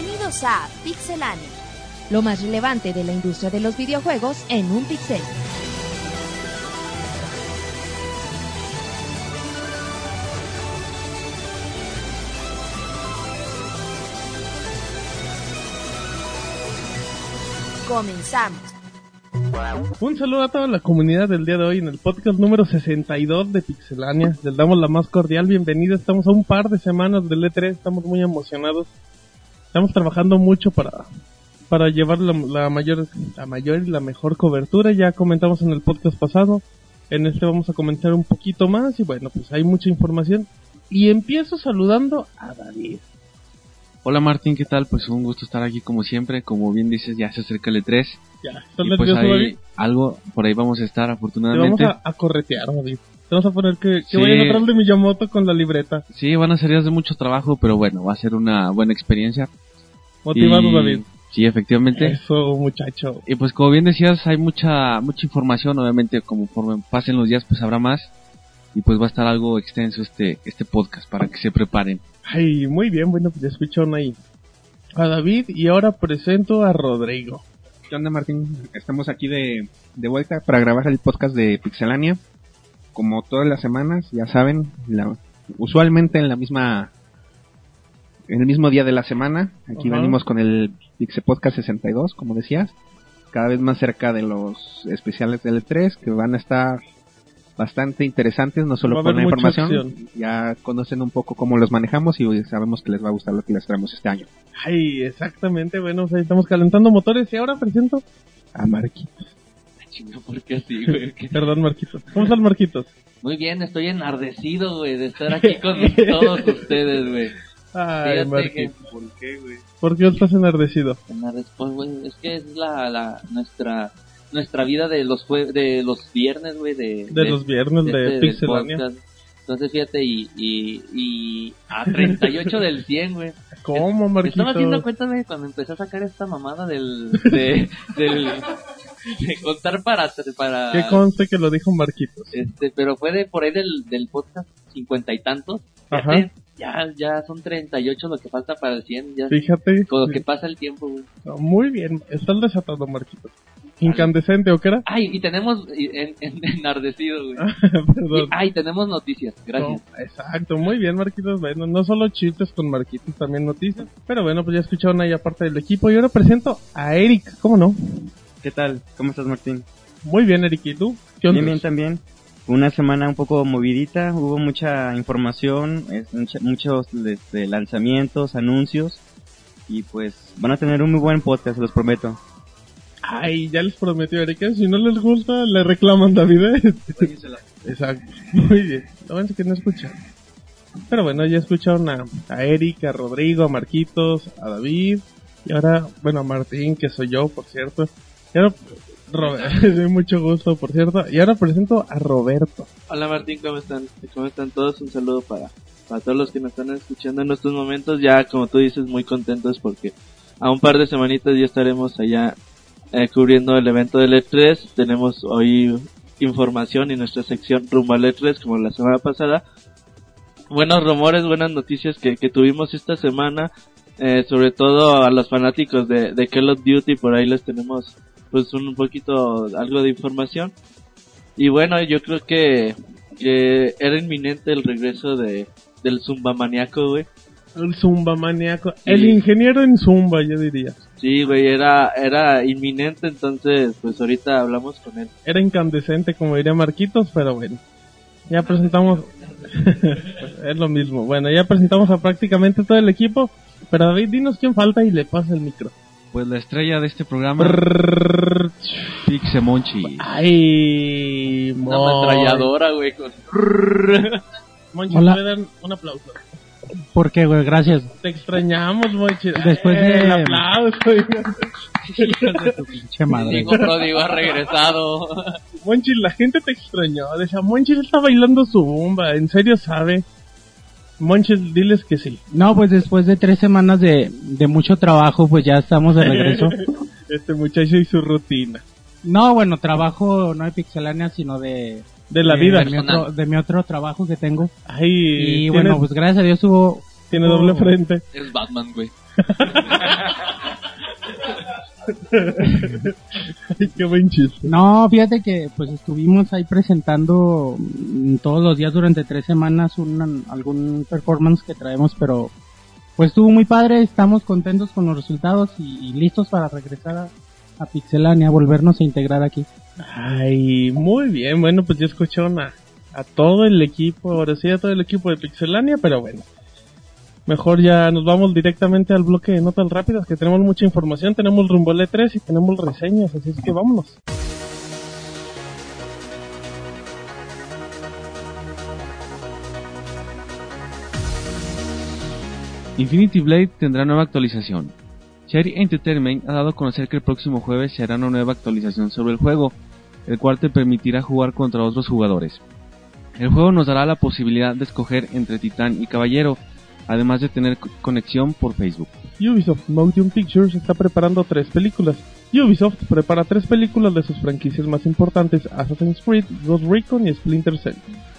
Bienvenidos a Pixelania. Lo más relevante de la industria de los videojuegos en un pixel. Comenzamos. Un saludo a toda la comunidad del día de hoy en el podcast número 62 de Pixelania. Les damos la más cordial bienvenida. Estamos a un par de semanas del E3, estamos muy emocionados. Estamos trabajando mucho para para llevar la, la mayor la mayor y la mejor cobertura. Ya comentamos en el podcast pasado. En este vamos a comentar un poquito más y bueno, pues hay mucha información. Y empiezo saludando a David. Hola Martín, ¿qué tal? Pues un gusto estar aquí como siempre. Como bien dices, ya se acerca el E3. Ya, ¿estás Y pues ahí David? algo, por ahí vamos a estar Te vamos afortunadamente. a, a corretear, David. Te vamos a poner que, que Sí. vayan atrás de Miyamoto con la libreta. Sí, van a ser días de mucho trabajo, pero bueno, va a ser una buena experiencia. Motivado, Y- David. Sí, efectivamente. Eso, muchacho. Y pues como bien decías, hay mucha mucha información, obviamente conforme pasen los días pues habrá más y pues va a estar algo extenso este este podcast para que se preparen. Ay, muy bien, bueno, pues ya escucharon ahí a David y ahora presento a Rodrigo. ¿Qué onda, Martín? Estamos aquí de, de vuelta para grabar el podcast de Pixelania. Como todas las semanas, ya saben, la- usualmente en la misma en el mismo día de la semana. Aquí Ajá. venimos con el Pixel Podcast 62, como decías. Cada vez más cerca de los especiales del E3, que van a estar bastante interesantes, no solo por la información. acción. Ya conocen un poco cómo los manejamos y sabemos que les va a gustar lo que les traemos este año. Ay, exactamente, bueno, pues ahí estamos calentando motores y ahora presento a Marquitos. ¿Por qué así, güey? ¿Qué- Perdón, Marquitos. ¿Cómo están, Marquitos? Muy bien, estoy enardecido, güey, de estar aquí con todos ustedes, güey. Ay, Fíjate que... ¿Por qué, güey? ¿Por qué estás enardecido? Enarde- pues, güey, es que es la, la, nuestra, nuestra vida de los jue... de los viernes, güey, de... De los viernes de, este, del Pixelania. Entonces, fíjate, y, y, y a 38 del 100, güey. ¿Cómo, Me estaba haciendo cuenta, güey, cuando empecé a sacar esta mamada del... de, del de contar para... para Que conste que lo dijo Marquitos. Este, pero fue de por ahí del, del podcast cincuenta y tantos. Ajá. Fíjate, Ya, ya son 38 lo que falta para el 100. Ya, Fíjate. con lo que pasa el tiempo, güey. Muy bien, estás desatado, Marquitos. Incandescente, ¿o qué era? Ay, y tenemos y- en, en- enardecido, güey. Perdón. Y- ay, tenemos noticias. Gracias. No, exacto, muy bien, Marquitos. Bueno, no solo chistes con Marquitos, también noticias. Pero bueno, pues ya escucharon ahí aparte del equipo. Y ahora presento a Eric, ¿cómo no? ¿Qué tal? ¿Cómo estás, Martín? Muy bien, Eric, ¿y tú? ¿Qué onda? Bien, bien también. Una semana un poco movidita, hubo mucha información, es, mucha- muchos este, lanzamientos, anuncios y pues van a tener un muy buen podcast, se los prometo. Ay, ya les prometió que si no les gusta, le reclaman David. ¿eh? Exacto, muy bien. Lo bueno es que no escuchan. Pero bueno, ya escucharon a, a Eric, a Rodrigo, a Marquitos, a David. Y ahora, bueno, a Martín, que soy yo, por cierto. Y ahora, Robert, mucho gusto, por cierto. Y ahora presento a Roberto. Hola Martín, ¿cómo están? ¿Cómo están todos? Un saludo para, para todos los que nos están escuchando en estos momentos. Ya, como tú dices, muy contentos porque a un par de semanitas ya estaremos allá eh, cubriendo el evento del E3. Tenemos hoy información y nuestra sección rumbo al E3 como la semana pasada. Buenos rumores, buenas noticias que, que tuvimos esta semana. eh, sobre todo a los fanáticos de, de Call of Duty, por ahí les tenemos pues un poquito algo de información. Y bueno, yo creo que, que era inminente el regreso de del Zumba Maniaco, güey. El Zumba maníaco. El ingeniero en Zumba, yo diría. Sí, güey, era, era inminente, entonces pues ahorita hablamos con él. Era incandescente, como diría Marquitos, pero bueno. Ya presentamos. es lo mismo. Bueno, ya presentamos a prácticamente todo el equipo. Pero David, dinos quién falta y le pasa el micro. Pues la estrella de este programa. Pixemonchi. Ay, Una ametralladora, güey, con... Monchi, Hola. ¿me dan un aplauso? ¿Por qué, güey? Gracias. Te extrañamos, Monchi. Después Eh, de- El aplauso. Pinche madre. Digo, Pródigo ha regresado. Monchi, la gente te extrañó. Decía, Monchi está bailando su bomba. ¿En serio sabe? Monchi, diles que sí. No, pues después de tres semanas de, de mucho trabajo, pues ya estamos de regreso. Este muchacho y su rutina. No, bueno, trabajo no de pixelánea, sino de... De la de- vida. De mi, otro, de mi otro trabajo que tengo. Ay, Y tienes- bueno, pues gracias a Dios hubo Tiene doble frente. Es Batman, güey. Ay, qué buen chiste. No, fíjate que pues estuvimos ahí presentando mm, todos los días durante tres semanas un, algún performance que traemos, pero pues estuvo muy padre, estamos contentos con los resultados y, y listos para regresar a, a Pixelania, volvernos a integrar aquí. Ay, muy bien. Bueno, pues ya escucharon a, a todo el equipo, ahora sí a todo el equipo de Pixelania, pero bueno. Mejor ya nos vamos directamente al bloque de notas rápidas, que tenemos mucha información, tenemos rumbo al E3 y tenemos reseñas, así es que vámonos. Infinity Blade tendrá nueva actualización. Cherry Entertainment ha dado a conocer que el próximo jueves se hará una nueva actualización sobre el juego, el cual te permitirá jugar contra otros jugadores. El juego nos dará la posibilidad de escoger entre titán y caballero, además de tener co- conexión por Facebook. Ubisoft Motion Pictures está preparando tres películas. Ubisoft prepara tres películas de sus franquicias más importantes, Assassin's Creed, Ghost Recon y Splinter Cell.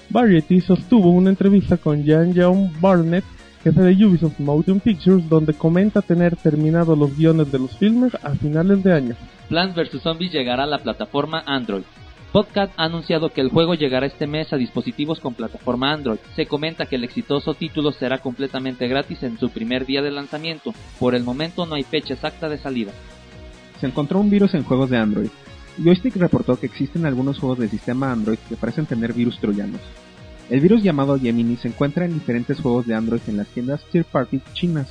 Variety sostuvo una entrevista con Jan John Barnett, jefe de Ubisoft Motion Pictures, donde comenta tener terminado los guiones de los filmes a finales de año. Plants vs. Zombies llegará a la plataforma Android. Podcast ha anunciado que el juego llegará este mes a dispositivos con plataforma Android. Se comenta que el exitoso título será completamente gratis en su primer día de lanzamiento. Por el momento no hay fecha exacta de salida. Se encontró un virus en juegos de Android. Joystick reportó que existen algunos juegos del sistema Android que parecen tener virus troyanos. El virus llamado Gemini se encuentra en diferentes juegos de Android en las tiendas third party chinas.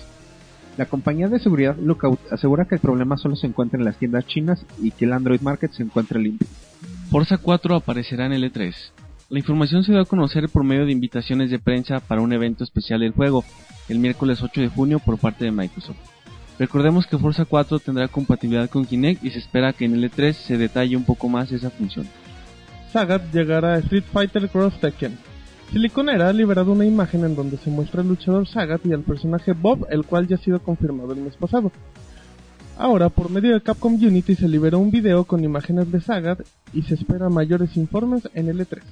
La compañía de seguridad Lookout asegura que el problema solo se encuentra en las tiendas chinas y que el Android Market se encuentra limpio. Forza 4 aparecerá en el E3. La información se dio a conocer por medio de invitaciones de prensa para un evento especial del juego, el miércoles 8 de junio por parte de Microsoft. Recordemos que Forza 4 tendrá compatibilidad con Kinect y se espera que en el E3 se detalle un poco más esa función. Sagat llegará a Street Fighter Cross Tekken. Siliconera ha liberado una imagen en donde se muestra al luchador Sagat y al personaje Bob, el cual ya ha sido confirmado el mes pasado. Ahora, por medio de Capcom Unity se liberó un video con imágenes de Sagat y se espera mayores informes en el E E3.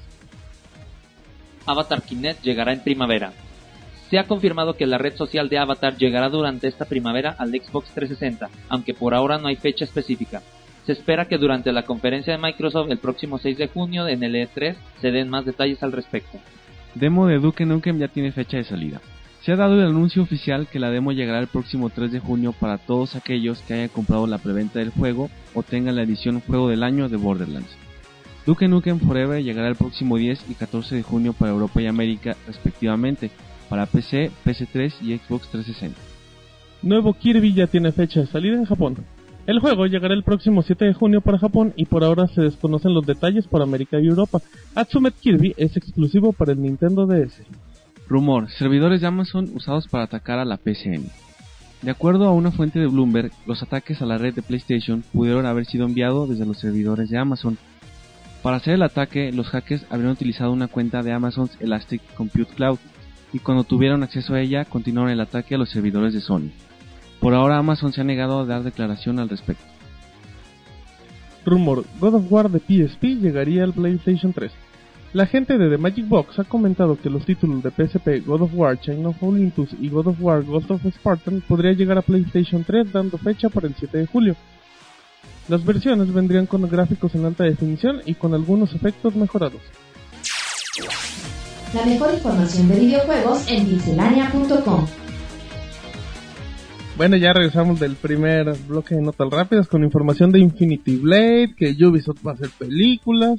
Avatar Kinect llegará en primavera. Se ha confirmado que la red social de Avatar llegará durante esta primavera al Xbox 360, aunque por ahora no hay fecha específica. Se espera que durante la conferencia de Microsoft el próximo 6 de junio en el E3 se den más detalles al respecto. Demo de Duke Nukem ya tiene fecha de salida. Se ha dado el anuncio oficial que la demo llegará el próximo 3 de junio para todos aquellos que hayan comprado la preventa del juego o tengan la edición Juego del Año de Borderlands. Duke Nukem Forever llegará el próximo 10 y 14 de junio para Europa y América respectivamente, para PC, PS3 y Xbox 360. Nuevo Kirby ya tiene fecha de salida en Japón. El juego llegará el próximo 7 de junio para Japón y por ahora se desconocen los detalles para América y Europa. Atsumet Kirby es exclusivo para el Nintendo DS. Rumor, servidores de Amazon usados para atacar a la PCN. De acuerdo a una fuente de Bloomberg, los ataques a la red de PlayStation pudieron haber sido enviados desde los servidores de Amazon. Para hacer el ataque, los hackers habrían utilizado una cuenta de Amazon's Elastic Compute Cloud y cuando tuvieron acceso a ella continuaron el ataque a los servidores de Sony. Por ahora Amazon se ha negado a dar declaración al respecto. Rumor, God of War de PSP llegaría al PlayStation 3. La gente de The Magic Box ha comentado que los títulos de PSP God of War Chain of Olympus y God of War Ghost of Spartan podría llegar a PlayStation 3 dando fecha para el 7 de julio. Las versiones vendrían con gráficos en alta definición y con algunos efectos mejorados. La mejor información de videojuegos en pixelania.com. Bueno, ya regresamos del primer bloque de notas rápidas con información de Infinity Blade, que Ubisoft va a hacer películas,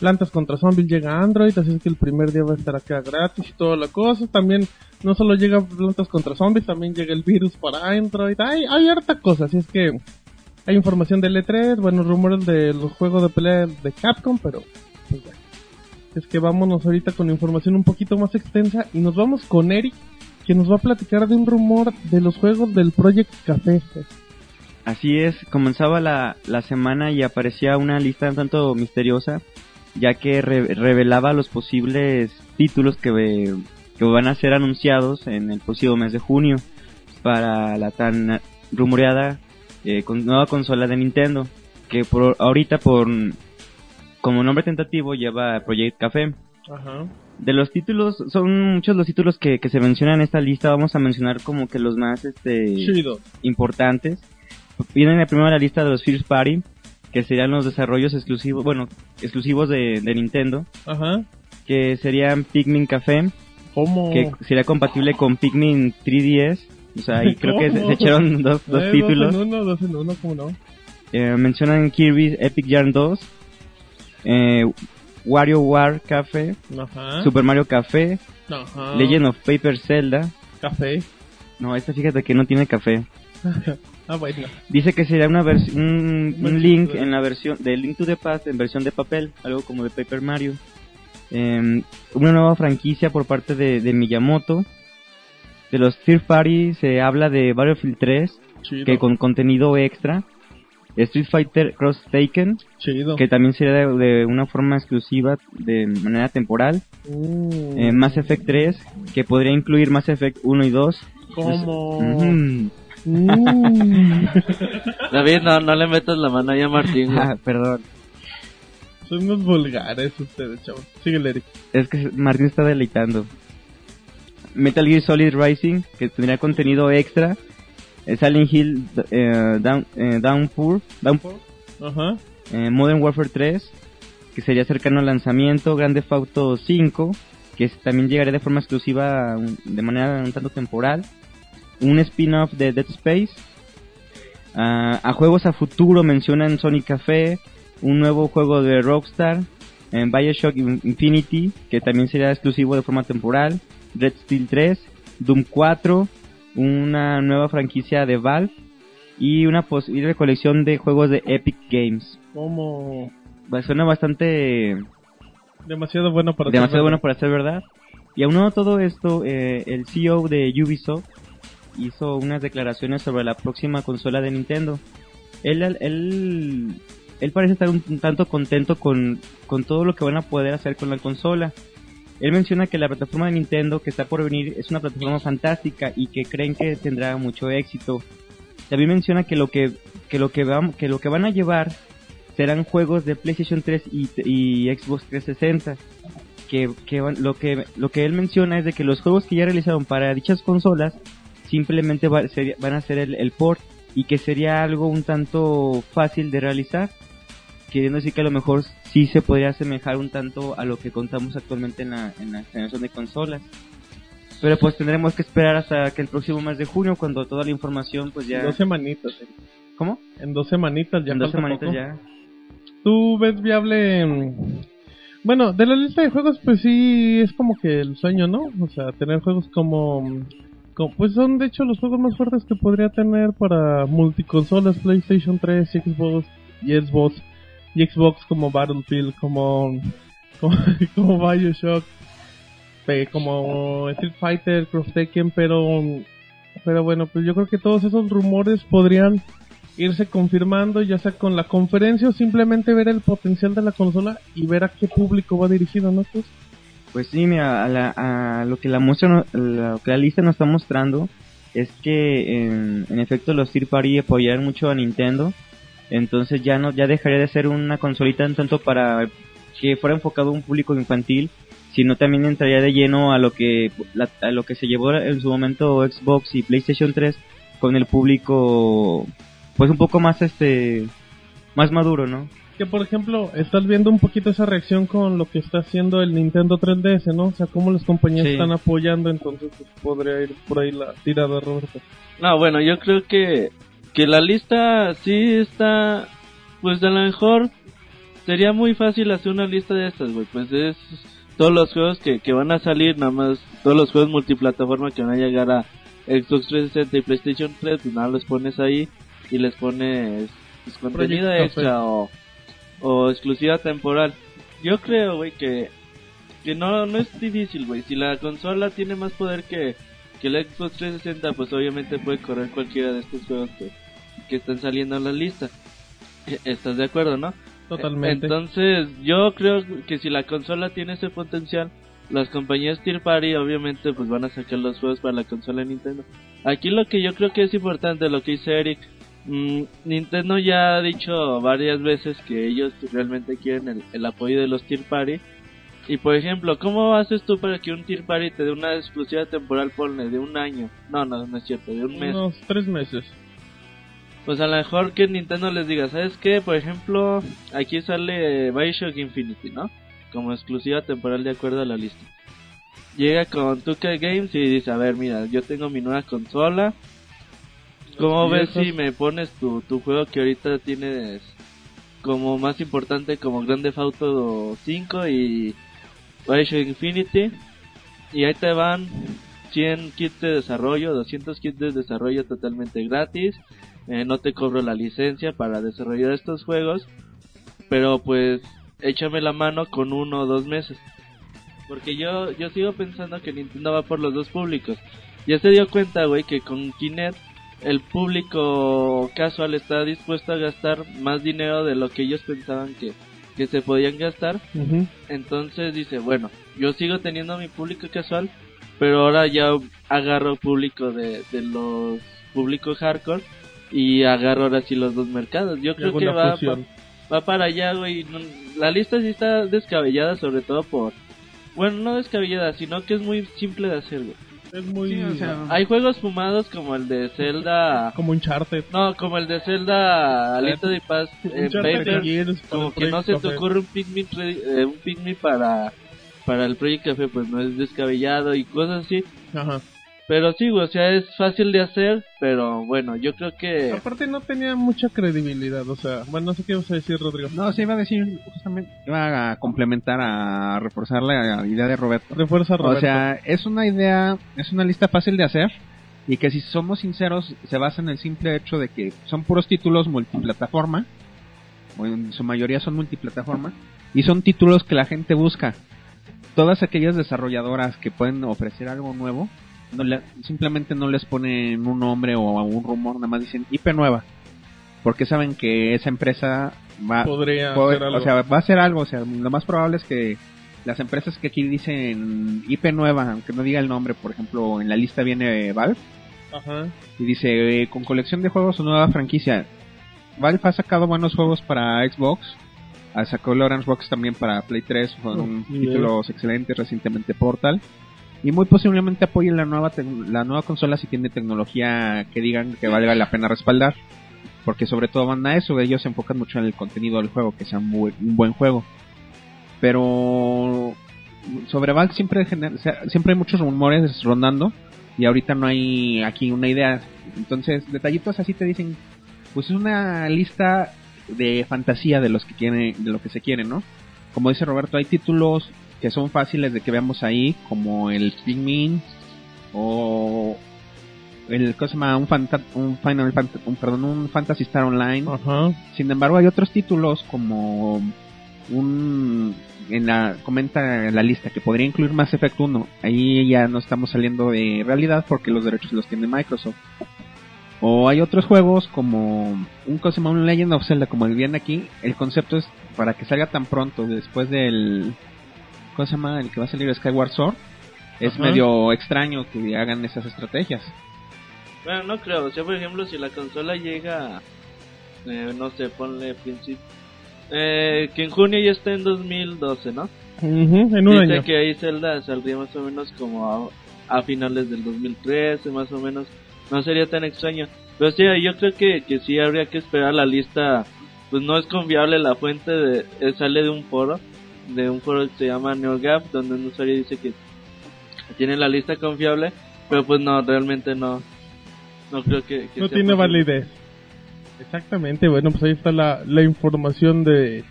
Plantas contra Zombies llega Android, así es que el primer día va a estar acá gratis y toda la cosa. También no solo llega Plantas contra Zombies, también llega el virus para Android. Hay, hay harta cosa, así es que hay información del E3, buenos rumores de los juegos de pelea de Capcom, pero pues bueno. Es que vámonos ahorita con información un poquito más extensa y nos vamos con Eric, que nos va a platicar de un rumor de los juegos del Project Café. Así es, comenzaba la, la semana y aparecía una lista un tanto misteriosa, ya que re- revelaba los posibles títulos que, que van a ser anunciados en el próximo mes de junio para la tan rumoreada eh, con- nueva consola de Nintendo, que por ahorita por como nombre tentativo lleva Project Café. Ajá. De los títulos, son muchos los títulos que, que se mencionan en esta lista, vamos a mencionar como que los más este Chido. importantes. Vienen en la primera lista de los First Party, que serían los desarrollos exclusivos, bueno, exclusivos de, de Nintendo, Ajá. que serían Pikmin Café, ¿Cómo? que sería compatible con Pikmin 3DS. O sea, ahí creo que se, echaron dos, dos Eh, títulos. Dos en uno, dos en uno, ¿cómo no? Eh, mencionan Kirby Epic Yarn 2, eh, WarioWare Café, Ajá. Super Mario Café, Ajá. Legend of Paper Zelda. Café. No, esta fíjate que no tiene café. ah, bueno. Dice que sería una un, un link bueno. en la versión de Link to the Past en versión de papel, algo como de Paper Mario. Eh, una nueva franquicia por parte de, de Miyamoto. De los Third Party se habla de Battlefield 3, Chido. que con contenido extra. Street Fighter Cross Taken, Chido. que también sería de, de una forma exclusiva de manera temporal. Mm. Eh, Mass Effect 3, que podría incluir Mass Effect 1 y 2. ¿Cómo? Mm. David, no, no le metas la mano ahí a Martín. Ah, perdón. Son unos vulgares ustedes, chavos. Síguele, Eric. Es que Martín está deleitando. Metal Gear Solid Rising, que tendría contenido extra. Eh, Silent Hill eh, Down, eh, Downpour, Downpour, Ajá. eh, Modern Warfare 3, que sería cercano al lanzamiento. Grande Theft Auto 5, que también llegaría de forma exclusiva de manera un tanto temporal. Un spin-off de Dead Space. Ah, a juegos a futuro mencionan Sonic Café, un nuevo juego de Rockstar, en Bioshock In- Infinity, que también sería exclusivo de forma temporal, Red Steel 3, Doom 4, una nueva franquicia de Valve y una posible colección de juegos de Epic Games. Como Ba- Suena bastante demasiado bueno para demasiado ser bueno verdad. para ser verdad. Y aunado todo esto, eh, el CEO de Ubisoft hizo unas declaraciones sobre la próxima consola de Nintendo. Él, él, él parece estar un, tanto contento con, con todo lo que van a poder hacer con la consola. Él menciona que la plataforma de Nintendo que está por venir es una plataforma fantástica y que creen que tendrá mucho éxito. También menciona que lo que, que lo que, vam- que lo que van a llevar serán juegos de PlayStation 3 y, y Xbox 360 que, que van- lo que lo que él menciona es de que los juegos que ya realizaron para dichas consolas simplemente va- sería- van a ser el, el port y que sería algo un tanto fácil de realizar queriendo decir que a lo mejor sí se podría asemejar un tanto a lo que contamos actualmente en la, en la generación de consolas pero pues tendremos que esperar hasta que el próximo mes de junio cuando toda la información pues ya Dos semanitas. Eric. ¿cómo? En dos semanitas ya en dos semanitas poco. ya ¿Tú ves viable? mm, Bueno, de la lista de juegos, pues sí, es como que el sueño, ¿no? O sea, tener juegos como... pues son de hecho los juegos más fuertes que podría tener para multiconsolas, PlayStation 3, Xbox y Xbox. Y Xbox como Battlefield, como... Como, como Bioshock, como Street Fighter, Cross Tekken, pero... Pero bueno, pues yo creo que todos esos rumores podrían irse confirmando, ya sea con la conferencia o simplemente ver el potencial de la consola y ver a qué público va dirigido, ¿no? Pues, Pues sí, mira, a, la- a lo que la muestra, lo la lista nos está mostrando es que en, en efecto los Third Party apoyaron mucho a Nintendo, entonces ya no ya dejaría de ser una consolita en tanto para que fuera enfocado a un público infantil, sino también entraría de lleno a lo que la- a lo que se llevó en su momento Xbox y PlayStation 3 con el público pues un poco más este más maduro, ¿no? Que por ejemplo, estás viendo un poquito esa reacción con lo que está haciendo el Nintendo 3DS, ¿no? O sea, cómo las compañías Sí. están apoyando, entonces pues, podría ir por ahí la tirada, Roberto. No, bueno, yo creo que, que la lista sí está, pues a lo mejor sería muy fácil hacer una lista de estas, güey. Pues es todos los juegos que, que van a salir, nada más, todos los juegos multiplataforma que van a llegar a Xbox 360 y PlayStation 3, pues nada, los pones ahí y les pones pues, contenido extra o, o exclusiva temporal. Yo creo, güey, que, que no, no es difícil, güey. Si la consola tiene más poder que, que el Xbox 360, pues obviamente puede correr cualquiera de estos juegos que, que están saliendo en la lista. E- ¿Estás de acuerdo, no? Totalmente. Entonces, yo creo que si la consola tiene ese potencial, las compañías Tier Party obviamente pues van a sacar los juegos para la consola de Nintendo. Aquí lo que yo creo que es importante, lo que dice Eric, mm, Nintendo ya ha dicho varias veces que ellos realmente quieren el, el apoyo de los Tier Party Y por ejemplo, ¿cómo haces tú para que un Tier Party te dé una exclusiva temporal, ponle, de un año? No, no, no es cierto, de un mes. Unos tres meses. Pues a lo mejor que Nintendo les diga, ¿sabes qué? Por ejemplo, aquí sale Bioshock Infinity, ¿no? Como exclusiva temporal de acuerdo a la lista. Llega con 2K Games y dice, a ver, mira, yo tengo mi nueva consola. ¿Cómo ves si me pones tu, tu juego que ahorita tienes como más importante como Grand Theft Auto 5 y Bioshock Infinity? Y ahí te van 100 kits de desarrollo, 200 kits de desarrollo totalmente gratis. Eh, no te cobro la licencia para desarrollar estos juegos, pero pues échame la mano con uno o dos meses. Porque yo, yo sigo pensando que Nintendo va por los dos públicos. Ya se dio cuenta, güey, que con Kinect el público casual está dispuesto a gastar más dinero de lo que ellos pensaban que, que se podían gastar. Entonces dice, bueno, yo sigo teniendo mi público casual, pero ahora ya agarro público de, de los públicos hardcore y agarro ahora sí los dos mercados. Yo creo que va, va, para allá, güey. La lista sí está descabellada, sobre todo por... Bueno, no descabellada, sino que es muy simple de hacer, güey. Es muy... Sí, o sea, Hay juegos fumados como el de Zelda... Como un charter. No, como el de Zelda Alita de Paz eh, Paper, como que no se te ocurre un Pikmin, eh, un Pikmin para, para el Project Café, pues no es descabellado y cosas así. Ajá. Pero sí, güey, o sea, es fácil de hacer, pero bueno, yo creo que... Aparte no tenía mucha credibilidad, o sea, bueno, no sé qué ibas a decir, Rodrigo. No, se iba a decir, justamente, iba a complementar, a reforzar la idea de Roberto. Refuerza Roberto. O sea, es una idea, es una lista fácil de hacer y que si somos sinceros se basa en el simple hecho de que son puros títulos multiplataforma, o en su mayoría son multiplataforma, y son títulos que la gente busca. Todas aquellas desarrolladoras que pueden ofrecer algo nuevo, no le- simplemente no les ponen un nombre o un rumor, nada más dicen IP nueva, porque saben que esa empresa va, podría Puede- hacer algo. O sea, va a ser algo, o sea, lo más probable es que las empresas que aquí dicen IP nueva, aunque no diga el nombre, por ejemplo, en la lista viene Valve Ajá. y dice eh, con colección de juegos o nueva franquicia. Valve ha sacado buenos juegos para Xbox, ha sacado el Orange Box también para Play 3, fueron Bien. títulos excelentes, recientemente Portal. Y muy posiblemente apoyen la nueva la nueva consola si tiene tecnología que digan que valga la pena respaldar. Porque sobre todo van a eso, ellos se enfocan mucho en el contenido del juego, que sea un, buen- un buen juego. Pero sobre Valve siempre, siempre hay muchos rumores rondando y ahorita no hay aquí una idea. Entonces, detallitos así te dicen, pues es una lista de fantasía de los que quieren, de lo que se quiere, ¿no? Como dice Roberto, hay títulos que son fáciles de que veamos ahí, como el Pikmin o el ¿cómo se llama? un, Fanta- un Final Fant- un, perdón, un Fantasy Star Online. Ajá. Sin embargo, hay otros títulos como un en la comenta en la lista que podría incluir Mass Effect 1. Ahí ya no estamos saliendo de realidad porque los derechos los tiene Microsoft. O hay otros juegos como un cosa llama un Legend of Zelda como el viene aquí. El concepto es para que salga tan pronto después del ¿cómo se llama? el que va a salir Skyward Sword. Es Ajá. medio extraño que hagan esas estrategias. Bueno, no creo, o sea, por ejemplo, si la consola llega, eh, no sé, ponle principio... Eh, que en junio ya está en 2012, ¿no? Ujú, En un Dice año. que ahí Zelda saldría más o menos como a, a finales del 2013, más o menos. No sería tan extraño. Pero sí, yo creo que, que sí habría que esperar la lista. Pues no es confiable la fuente, de, eh, sale de un foro, de un foro que se llama NeoGAP, donde un usuario dice que tiene la lista confiable, pero pues no, realmente no. No creo que, que No sea tiene posible. validez. Exactamente, bueno, pues ahí está la, la información de,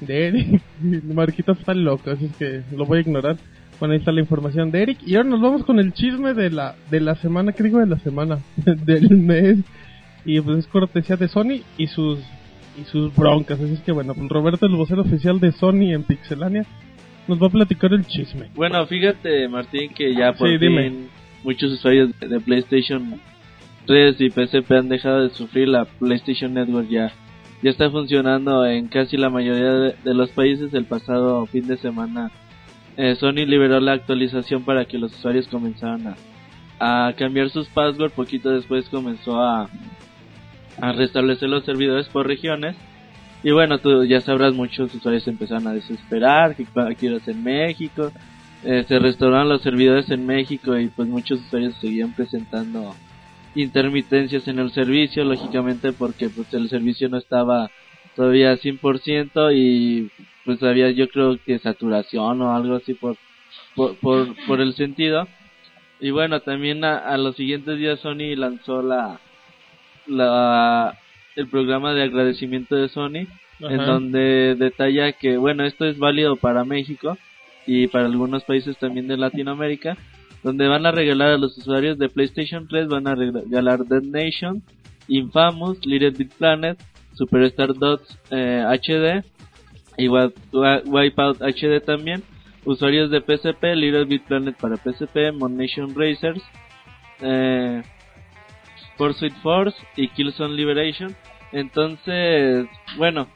de Eric. Marquito está loco, así es que lo voy a ignorar. Bueno, ahí está la información de Eric. Y ahora nos vamos con el chisme de la, de la semana, ¿qué digo de la semana? del mes. Y pues es cortesía de Sony y sus y sus broncas. Así es que bueno, Roberto, el vocero oficial de Sony en Pixelania, nos va a platicar el chisme. Bueno, fíjate, Martín, que ya por Sí, fin dime. muchos usuarios de, de PlayStation 3 y PSP han dejado de sufrir. La PlayStation Network ya, ya está funcionando en casi la mayoría de, de los países. El pasado fin de semana, eh, Sony liberó la actualización para que los usuarios comenzaran a, a cambiar sus passwords. Poquito después comenzó a, a restablecer los servidores por regiones. Y bueno, tú ya sabrás, muchos usuarios empezaron a desesperar, que quiero en México, eh, se restauraron los servidores en México y pues muchos usuarios seguían presentando intermitencias en el servicio, lógicamente porque pues el servicio no estaba todavía 100% y pues había yo creo que saturación o algo así por por, por, el sentido. Y bueno, también a, los siguientes días Sony lanzó la, la el programa de agradecimiento de Sony en donde detalla que bueno, esto es válido para México y para algunos países también de Latinoamérica, donde van a regalar a los usuarios de PlayStation 3 van a regalar Dead Nation, Infamous, Little Big Planet, Superstar Dots eh, HD y Wipeout HD también. Usuarios de PSP, Little Big Planet para PSP, Mon Nation Racers, eh, Pursuit Force y Killzone Liberation. Entonces, bueno,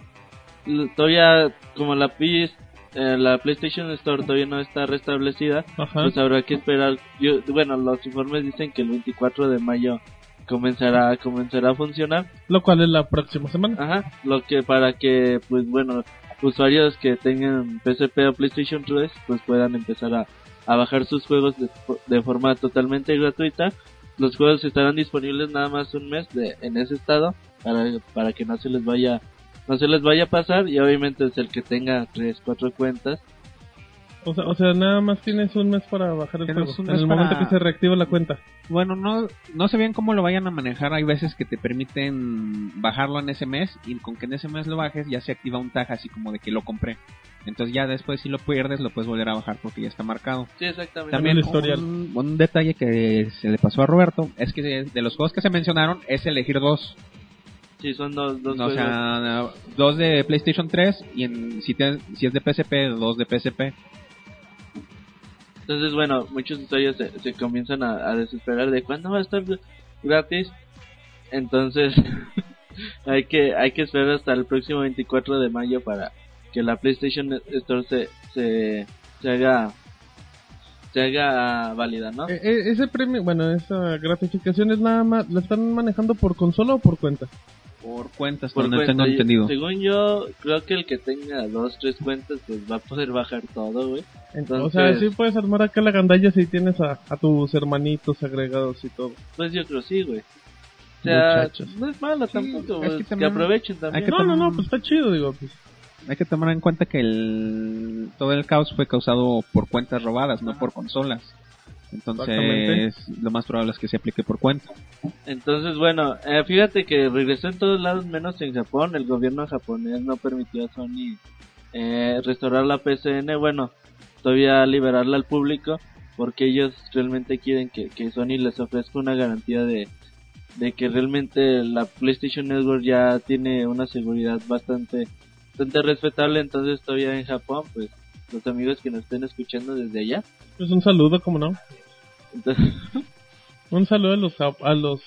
todavía como la PS, eh, la PlayStation Store todavía no está restablecida, pues habrá que esperar. Yo, bueno, los informes dicen que el 24 de mayo comenzará comenzará a funcionar lo cual es la próxima semana ajá lo que para que pues bueno usuarios que tengan PSP o PlayStation 3 pues puedan empezar a, a bajar sus juegos de, de, forma totalmente gratuita los juegos estarán disponibles nada más un mes de, en ese estado para, para que no se les vaya no se les vaya a pasar y obviamente es el que tenga tres cuatro cuentas o sea, o sea, nada más tienes un mes para bajar el juego. En el momento que se reactiva la cuenta. Bueno, no, no sé bien cómo lo vayan a manejar. Hay veces que te permiten bajarlo en ese mes y con que en ese mes lo bajes ya se activa un tag así como de que lo compré. Entonces ya después si lo pierdes lo puedes volver a bajar porque ya está marcado. Sí, exactamente. También un, un, detalle que se le pasó a Roberto es que de, los juegos que se mencionaron es elegir dos. Sí, son dos, dos O sea, dos de PlayStation 3 y en, si, si es de PSP, dos de PSP. Entonces, bueno, muchos usuarios se, comienzan a, desesperar de cuándo va a estar gratis. Entonces, hay que hay que esperar hasta el próximo 24 de mayo para que la PlayStation Store se, se, se haga se haga válida, ¿no? E, e, ese premio, bueno, esa gratificación es nada más, ¿la están manejando por consola o por cuenta? Por cuentas, por no tengo entendido. Según yo, creo que el que tenga dos, tres cuentas, pues va a poder bajar todo, güey. Entonces, o sea, sí puedes armar acá la gandalla si tienes a, tus hermanitos agregados y todo. Pues yo creo sí, güey. O sea, no es malo tampoco, que, aprovechen también. no, no, no, pues está chido, digo, pues. Hay que tomar en cuenta que el, todo el caos fue causado por cuentas robadas, no por consolas. Entonces, lo más probable es que se aplique por cuenta. Entonces, bueno, eh, fíjate que regresó en todos lados menos en Japón. El gobierno japonés no permitió a Sony eh, restaurar la PCN. Bueno, todavía liberarla al público porque ellos realmente quieren que, que Sony les ofrezca una garantía de, de que realmente la PlayStation Network ya tiene una seguridad bastante, bastante respetable. Entonces, todavía en Japón, pues los amigos que nos estén escuchando desde allá. Pues un saludo, como no. Un saludo a los, a los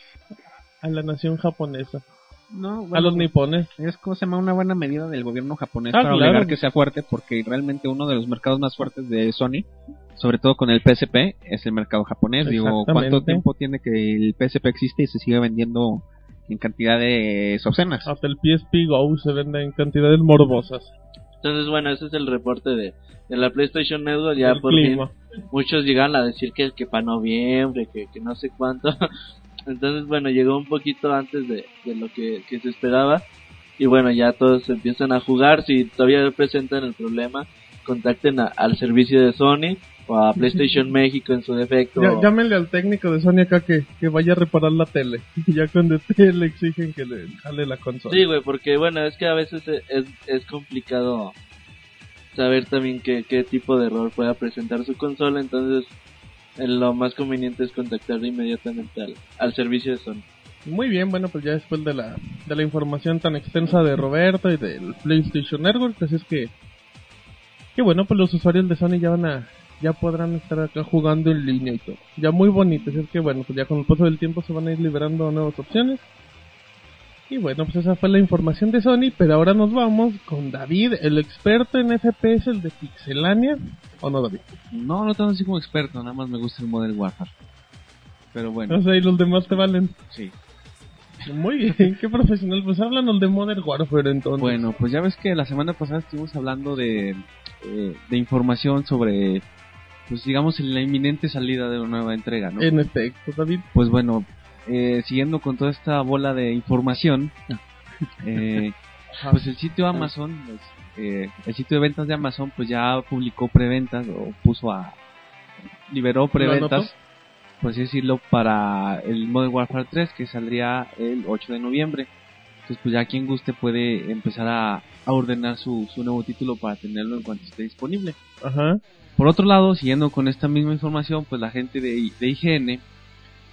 a la nación japonesa. No, a los nipones. Es como se llama una buena medida del gobierno japonés ah, para obligar que sea fuerte, porque realmente uno de los mercados más fuertes de Sony, sobre todo con el PSP, es el mercado japonés. Digo, ¿cuánto tiempo tiene que el PSP existe y se sigue vendiendo en cantidades obscenas? Hasta el PSP Go se vende en cantidades morbosas. Entonces, bueno, ese es el reporte de, de la PlayStation Network. Ya por fin, muchos llegan a decir que, que para noviembre, que, que no sé cuánto. Entonces, bueno, llegó un poquito antes de, de lo que, que se esperaba. Y bueno, ya todos empiezan a jugar. Si todavía presentan el problema, contacten al servicio de Sony o a PlayStation México en su defecto. llámenle al técnico de Sony acá que, que vaya a reparar la tele. Y ya cuando esté le exigen que le jale la consola. Sí, güey, porque bueno, es que a veces es, es complicado saber también qué, qué tipo de error pueda presentar su consola. Entonces, lo más conveniente es contactar inmediatamente al, al servicio de Sony. Muy bien, bueno, pues ya después de la, de la información tan extensa de Roberto y del PlayStation Network, pues es que, que bueno, pues los usuarios de Sony ya van a, ya podrán estar acá jugando en línea y todo. Ya muy bonitos, es que bueno, pues ya con el paso del tiempo se van a ir liberando nuevas opciones. Y bueno, pues esa fue la información de Sony, pero ahora nos vamos con David, el experto en FPS, el de Pixelania. ¿O no, David? No, no tanto así como experto, nada más me gusta el Model Warfare. Pero bueno. O sea, y los demás te valen. Sí. Muy bien, qué profesional. Pues háblanos de Modern Warfare entonces. Bueno, pues ya ves que la semana pasada estuvimos hablando de, eh, de información sobre, pues digamos, la inminente salida de una nueva entrega, ¿no? En efecto, David. Pues bueno, eh, siguiendo con toda esta bola de información, eh, pues el sitio Amazon, pues, eh, el sitio de ventas de Amazon, pues ya publicó preventas o puso a, liberó preventas, por así decirlo, para el Modern Warfare 3 que saldría el 8 de noviembre. Entonces, pues ya quien guste puede empezar a, a ordenar su, su nuevo título para tenerlo en cuanto esté disponible. Ajá. Por otro lado, siguiendo con esta misma información, pues la gente de, de IGN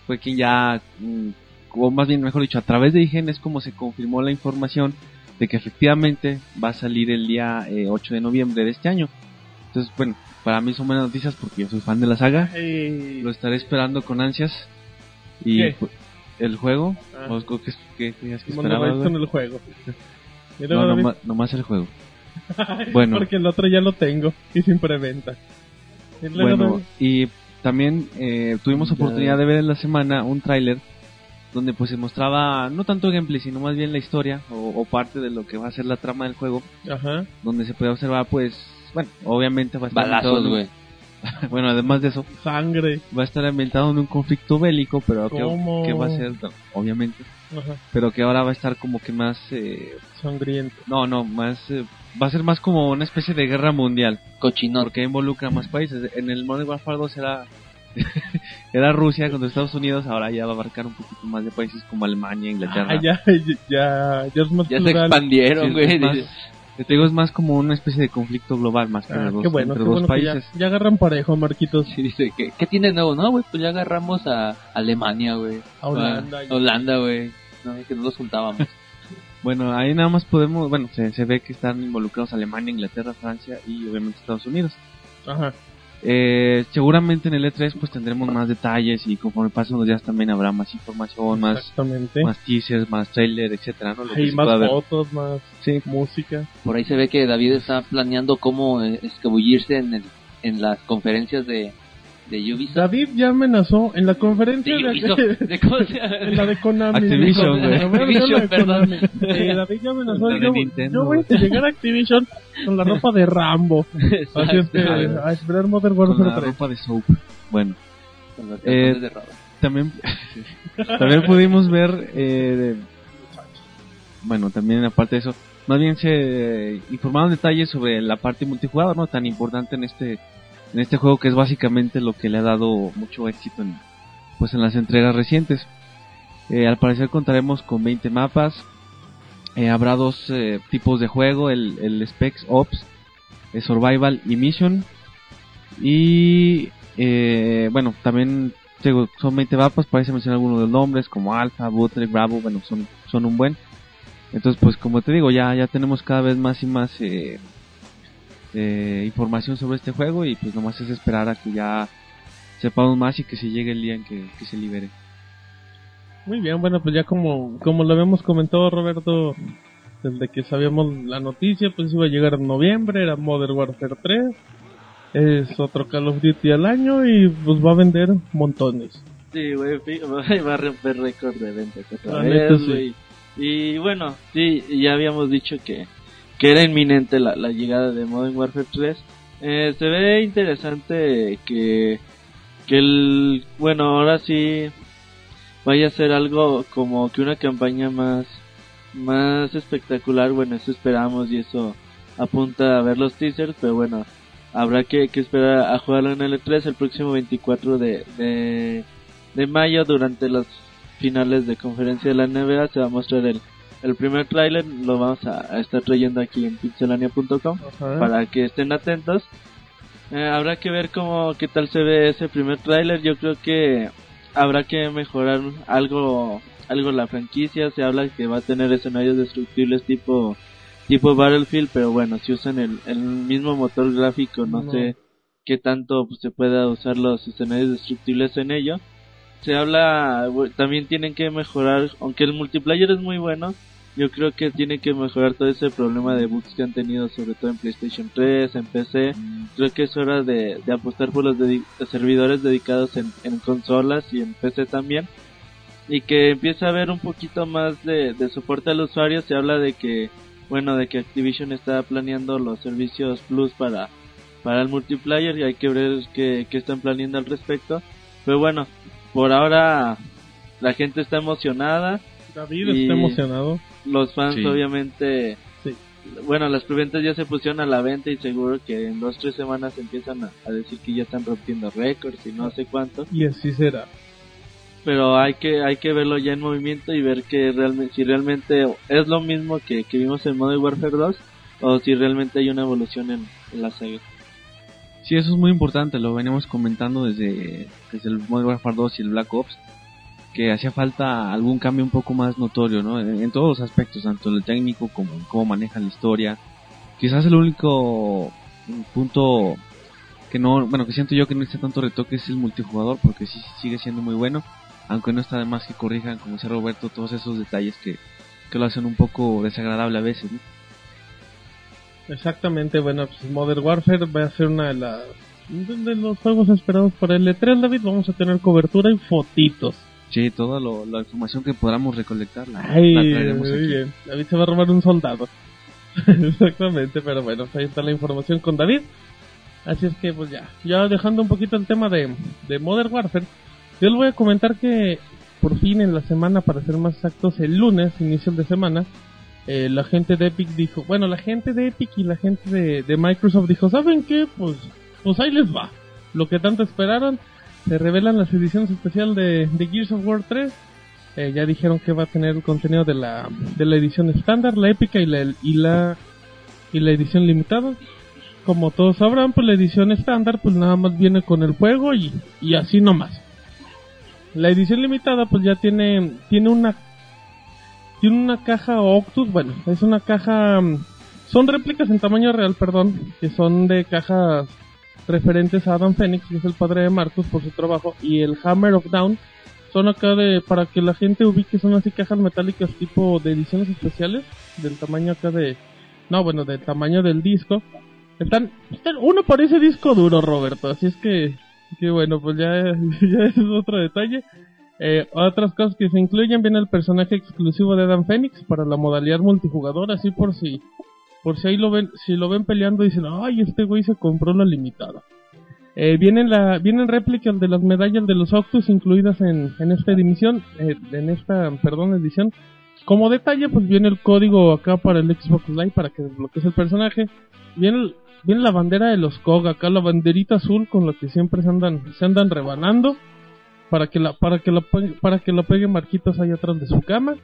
fue quien ya, mm, o más bien mejor dicho, a través de IGN es como se confirmó la información de que efectivamente va a salir el día eh, 8 de noviembre de este año. Entonces, bueno, para mí son buenas noticias porque yo soy fan de la saga. Eh, Lo estaré esperando con ansias. Y ¿Qué? El juego, Ah. ¿o qué, qué con el juego? No, nomás, nomás el juego. bueno. Porque el otro ya lo tengo y sin preventa. Y luego, Bueno, y también eh, tuvimos Ya. oportunidad de ver en la semana un tráiler donde pues se mostraba no tanto gameplay sino más bien la historia o, o parte de lo que va a ser la trama del juego Ajá. donde se puede observar pues bueno obviamente va a estar Balazos, güey. bueno además de eso Sangre. va a estar ambientado en un conflicto bélico pero que, ¿Cómo? que va a ser obviamente Ajá. pero que ahora va a estar como que más eh, Sangriento. no no más eh, va a ser más como una especie de guerra mundial Cochinón. porque involucra más países. En el Modern Warfare 2 era, era Rusia contra Estados Unidos, ahora ya va a abarcar un poquito más de países como Alemania, Inglaterra. Ah, ya, ya, ya es más Ya se expandieron, güey. Te digo, es más como una especie de conflicto global más que Ah, entre dos, qué bueno, entre qué dos bueno que ya, países. ya agarran parejo, Marquitos. Sí, dice, ¿qué, ¿qué tiene nuevo? No, güey, pues ya agarramos a Alemania, güey. A Holanda. A Holanda, güey. No, es que no los juntábamos. Bueno, ahí nada más podemos, bueno, se, se ve que están involucrados Alemania, Inglaterra, Francia y obviamente Estados Unidos. Ajá. Eh, seguramente en el E3 pues tendremos más detalles y conforme pasen los días también habrá más información, más, más teasers, más trailer, etcétera, ¿no? Lo Hay más ver. fotos, más Sí, música. Por ahí se ve que David está planeando cómo eh, escabullirse en, el, en las conferencias de, de Ubisoft. David ya amenazó en la conferencia De de, Ubisoft. La de Konami. Activision, dijo, güey. "Me voy a meter en la Activision, Konami". Eh, David ya amenazó. La de Yo, Nintendo, yo voy a llegar a Activision con la ropa de Rambo. Así es que Exacto. a esperar Modern con Warfare la 3. ropa de soap. Bueno, Con los Eh, de también también pudimos ver eh, de- bueno también aparte de eso más bien se eh, informaron detalles sobre la parte multijugador no tan importante en este en este juego que es básicamente lo que le ha dado mucho éxito en pues en las entregas recientes. Eh, al parecer contaremos con 20 mapas. Eh, habrá dos eh, tipos de juego el, el Specs Ops el Survival y Mission. Y bueno también son 20 mapas, parece mencionar algunos de los nombres, como Alpha, Butler, Bravo, bueno, son, son un buen. Entonces, pues como te digo, ya, ya tenemos cada vez más y más eh, información sobre este juego y pues nomás es esperar a que ya sepamos más y que se llegue el día en que, que se libere. Muy bien, bueno, pues ya como, como lo habíamos comentado Roberto, desde que sabíamos la noticia, pues iba a llegar en noviembre, era Modern Warfare 3, es otro Call of Duty al año y pues va a vender montones. Sí, güey, va a romper récord de ventas otra vez, neta, sí. güey. Y bueno, sí, ya habíamos dicho que, que era inminente la, la llegada de Modern Warfare 3. Eh, se ve interesante que, que el, bueno, ahora sí vaya a ser algo como que una campaña más, más espectacular. Bueno, eso esperamos y eso apunta a ver los teasers, pero bueno, habrá que, que esperar a jugarlo en el E3 el próximo 24 de, de, mayo durante los finales de conferencia de la NBA se va a mostrar el, el primer tráiler lo vamos a, a estar trayendo aquí en pixelania.com para que estén atentos. Eh, habrá que ver cómo qué tal se ve ese primer tráiler. Yo creo que habrá que mejorar algo algo la franquicia. Se habla que va a tener escenarios destructibles tipo tipo Battlefield pero bueno si usan el, el mismo motor gráfico no, No. sé qué tanto pues, se pueda usar los escenarios destructibles en ello. Se habla también tienen que mejorar aunque el multiplayer es muy bueno yo creo que tiene que mejorar todo ese problema de bugs que han tenido sobre todo en PlayStation 3 en PC creo que es hora de, de apostar por los servidores dedicados en, en consolas y en PC también y que empieza a haber un poquito más de, de soporte al usuario. Se habla de que, bueno, de que Activision está planeando los servicios Plus para, para el multiplayer y hay que ver qué, qué están planeando al respecto. Pero bueno, por ahora la gente está emocionada. David Y- está emocionado. Los fans Sí. obviamente, Sí. bueno, las preventas ya se pusieron a la venta y seguro que en dos tres semanas empiezan a, a decir que ya están rompiendo récords y no sé cuánto. Y así será. Pero hay que hay que verlo ya en movimiento y ver que realmente si realmente es lo mismo que, que vimos en Modern Warfare 2 o si realmente hay una evolución en, en la saga. Sí, eso es muy importante, lo venimos comentando desde, desde el Modern Warfare 2 y el Black Ops, que hacía falta algún cambio un poco más notorio, ¿no? En, todos los aspectos, tanto en el técnico como en cómo manejan la historia. Quizás el único mm, punto que no, bueno, que siento yo que no necesita tanto retoque es el multijugador, porque sí sigue siendo muy bueno, aunque no está de más que corrijan, como decía Roberto, todos esos detalles que, que lo hacen un poco desagradable a veces, ¿no? Exactamente, bueno, pues Modern Warfare va a ser una de las de los juegos esperados para el E3, David. Vamos a tener cobertura y fotitos. Sí, toda lo- la información que podamos recolectar la, Ay, la traeremos muy aquí. bien. David se va a robar un soldado. Exactamente, pero bueno, pues ahí está la información con David. Así es que, pues ya, ya dejando un poquito el tema de, de Modern Warfare, yo les voy a comentar que por fin en la semana, para ser más exactos, el lunes, inicio de semana, eh, la gente de Epic dijo, bueno, la gente de Epic y la gente de, de Microsoft dijo, ¿saben qué? Pues, pues ahí les va. Lo que tanto esperaron, se revelan las ediciones especiales de, de Gears of War 3. Eh, ya dijeron que va a tener el contenido de la, de la edición estándar, la épica y la, y la, y la edición limitada. Como todos sabrán, pues la edición estándar pues nada más viene con el juego y, y así nomás. La edición limitada pues ya tiene, tiene una tiene una caja Octus, bueno, es una caja, mm, son réplicas en tamaño real, perdón, que son de cajas referentes a Adam Phoenix, que es el padre de Marcus por su trabajo, y el Hammer of Down, son acá de, para que la gente ubique, son así cajas metálicas tipo de ediciones especiales, del tamaño acá de, no, bueno, del tamaño del disco. Están, están uno parece disco duro, Roberto, así es que, que bueno, pues ya, ya es otro detalle. Eh, otras cosas que se incluyen viene el personaje exclusivo de Adam Phoenix para la modalidad multijugador, así por si por si ahí lo ven, si lo ven peleando dicen, "Ay, este güey se compró la limitada." Eh, vienen la vienen réplicas de las medallas de los Octus incluidas en, en esta edición, eh, en esta, perdón, edición. Como detalle, pues viene el código acá para el Xbox Live para que desbloquees el personaje. Viene viene la bandera de los COG acá, la banderita azul con la que siempre se andan se andan rebanando para que la para que la para que lo pegue Marquitos ahí atrás de su cama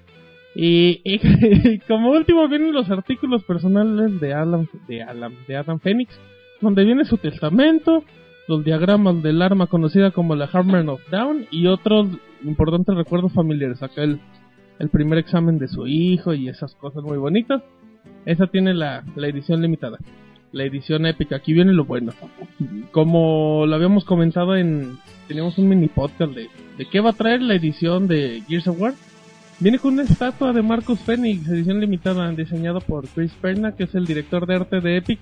y, como último vienen los artículos personales de Alan de Alan de Adam Phoenix donde viene su testamento los diagramas del arma conocida como la Hammer of Down y otros importantes recuerdos familiares acá el el primer examen de su hijo y esas cosas muy bonitas. Esa tiene la, la edición limitada la edición épica. Aquí viene lo bueno. Como lo habíamos comentado en teníamos un mini podcast de, de qué va a traer la edición de Gears of War. Viene con una estatua de Marcus Phoenix, edición limitada, diseñada por Chris Perna, que es el director de arte de Epic.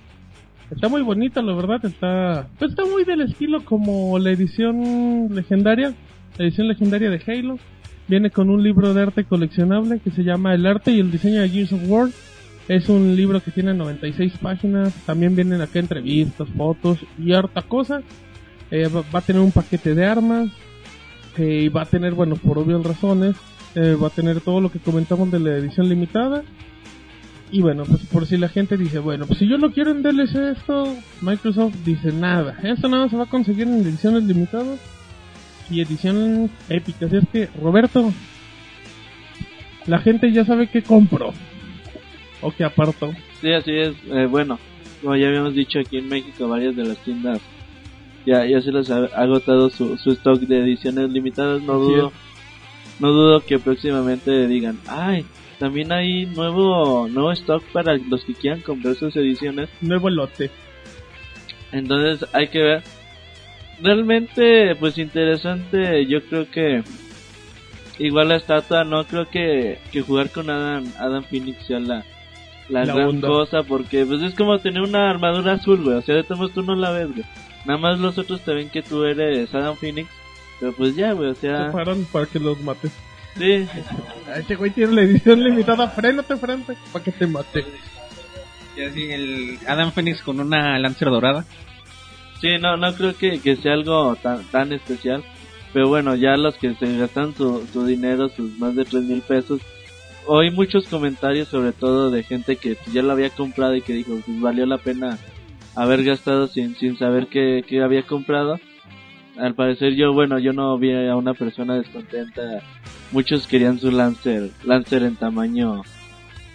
Está muy bonita, la verdad, está, pues está muy del estilo como la edición legendaria, la edición legendaria de Halo. Viene con un libro de arte coleccionable que se llama El arte y el diseño de Gears of War. Es un libro que tiene 96 páginas. También vienen acá entrevistas, fotos y harta cosa. Eh, va, a tener un paquete de armas. eh, y va a tener, bueno, por obvias razones, eh, va a tener todo lo que comentamos de la edición limitada. Y bueno, pues por si la gente dice, bueno, pues si yo no quiero en DLC esto, Microsoft dice nada. Esto nada se va a conseguir en ediciones limitadas y edición épica. Así es que, Roberto, la gente ya sabe que compró o que apartó. Sí, así es. Eh, bueno, como ya habíamos dicho aquí en México, varias de las tiendas ya, ya se les ha agotado su, su stock de ediciones limitadas. No Así dudo, no dudo que próximamente digan, ay, también hay nuevo, nuevo stock para los que quieran comprar sus ediciones. Nuevo lote. Entonces hay que ver. Realmente, pues interesante. Yo creo que igual la estatua, no creo que, que jugar con Adam, Adam Phoenix sea la, la, La gran onda. cosa. Porque pues es como tener una armadura azul, güey. O sea, de todos tú no la ves, güey. Nada más los otros te ven que tú eres Adam Phoenix. Pero pues ya, güey, o Se sea. paran para que los mates. Sí, Ese güey tiene la edición limitada, frénate, frente, para que te mate. Y así el Adam Phoenix con una Lancer dorada. sí, no, no creo que, que sea algo tan, tan especial. Pero bueno, ya los que se gastan su, su dinero, sus más de tres mil pesos, oí muchos comentarios sobre todo de gente que ya lo había comprado y que dijo, pues valió la pena haber gastado sin, sin saber que, que había comprado. Al parecer yo, bueno, yo no vi a una persona descontenta. Muchos querían su Lancer, Lancer en tamaño,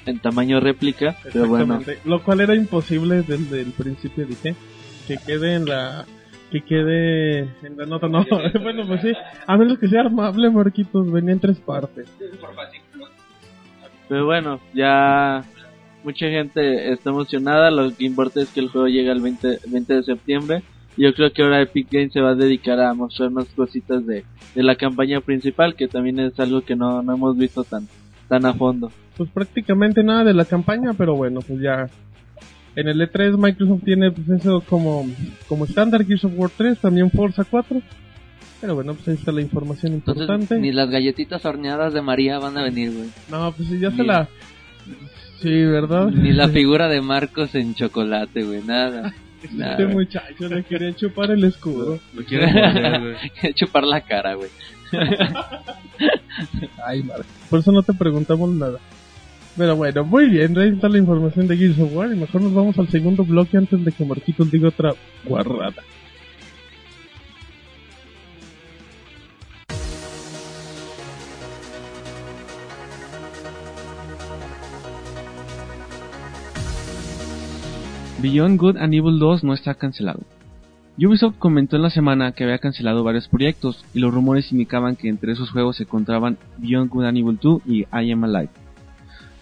en tamaño réplica, pero bueno. Lo cual era imposible desde el principio, dije. Que quede en la. Que quede en la nota, no. bueno, pues sí. A menos que sea armable, Marquitos. Venía en tres partes. Pero bueno, ya mucha gente está emocionada. Lo que importa es que el juego llega el 20, 20 de septiembre. Yo creo que ahora Epic Games se va a dedicar a mostrar más cositas de, de la campaña principal, que también es algo que no, no hemos visto tan, tan a fondo. Pues prácticamente nada de la campaña, pero bueno, pues ya. En el E3 Microsoft tiene pues eso como, como estándar, Gears of War 3, también Forza 4. Pero bueno, pues ahí está la información Entonces, importante. ni las galletitas horneadas de María van a venir, güey. No, pues ya se la... Sí, ¿verdad? Ni la figura de Marcos en chocolate, güey, nada. Este muchacho le quería chupar el escudo. Lo quiero morder. Chupar la cara, güey. Ay, madre. Por eso no te preguntamos nada. Pero bueno, muy bien, ahí está la información de Gears of War y mejor nos vamos al segundo bloque antes de que Marquitos diga otra guarrada. Beyond Good and Evil 2 no está cancelado. Ubisoft comentó en la semana que había cancelado varios proyectos y los rumores indicaban que entre esos juegos se encontraban Beyond Good and Evil 2 y I Am Alive.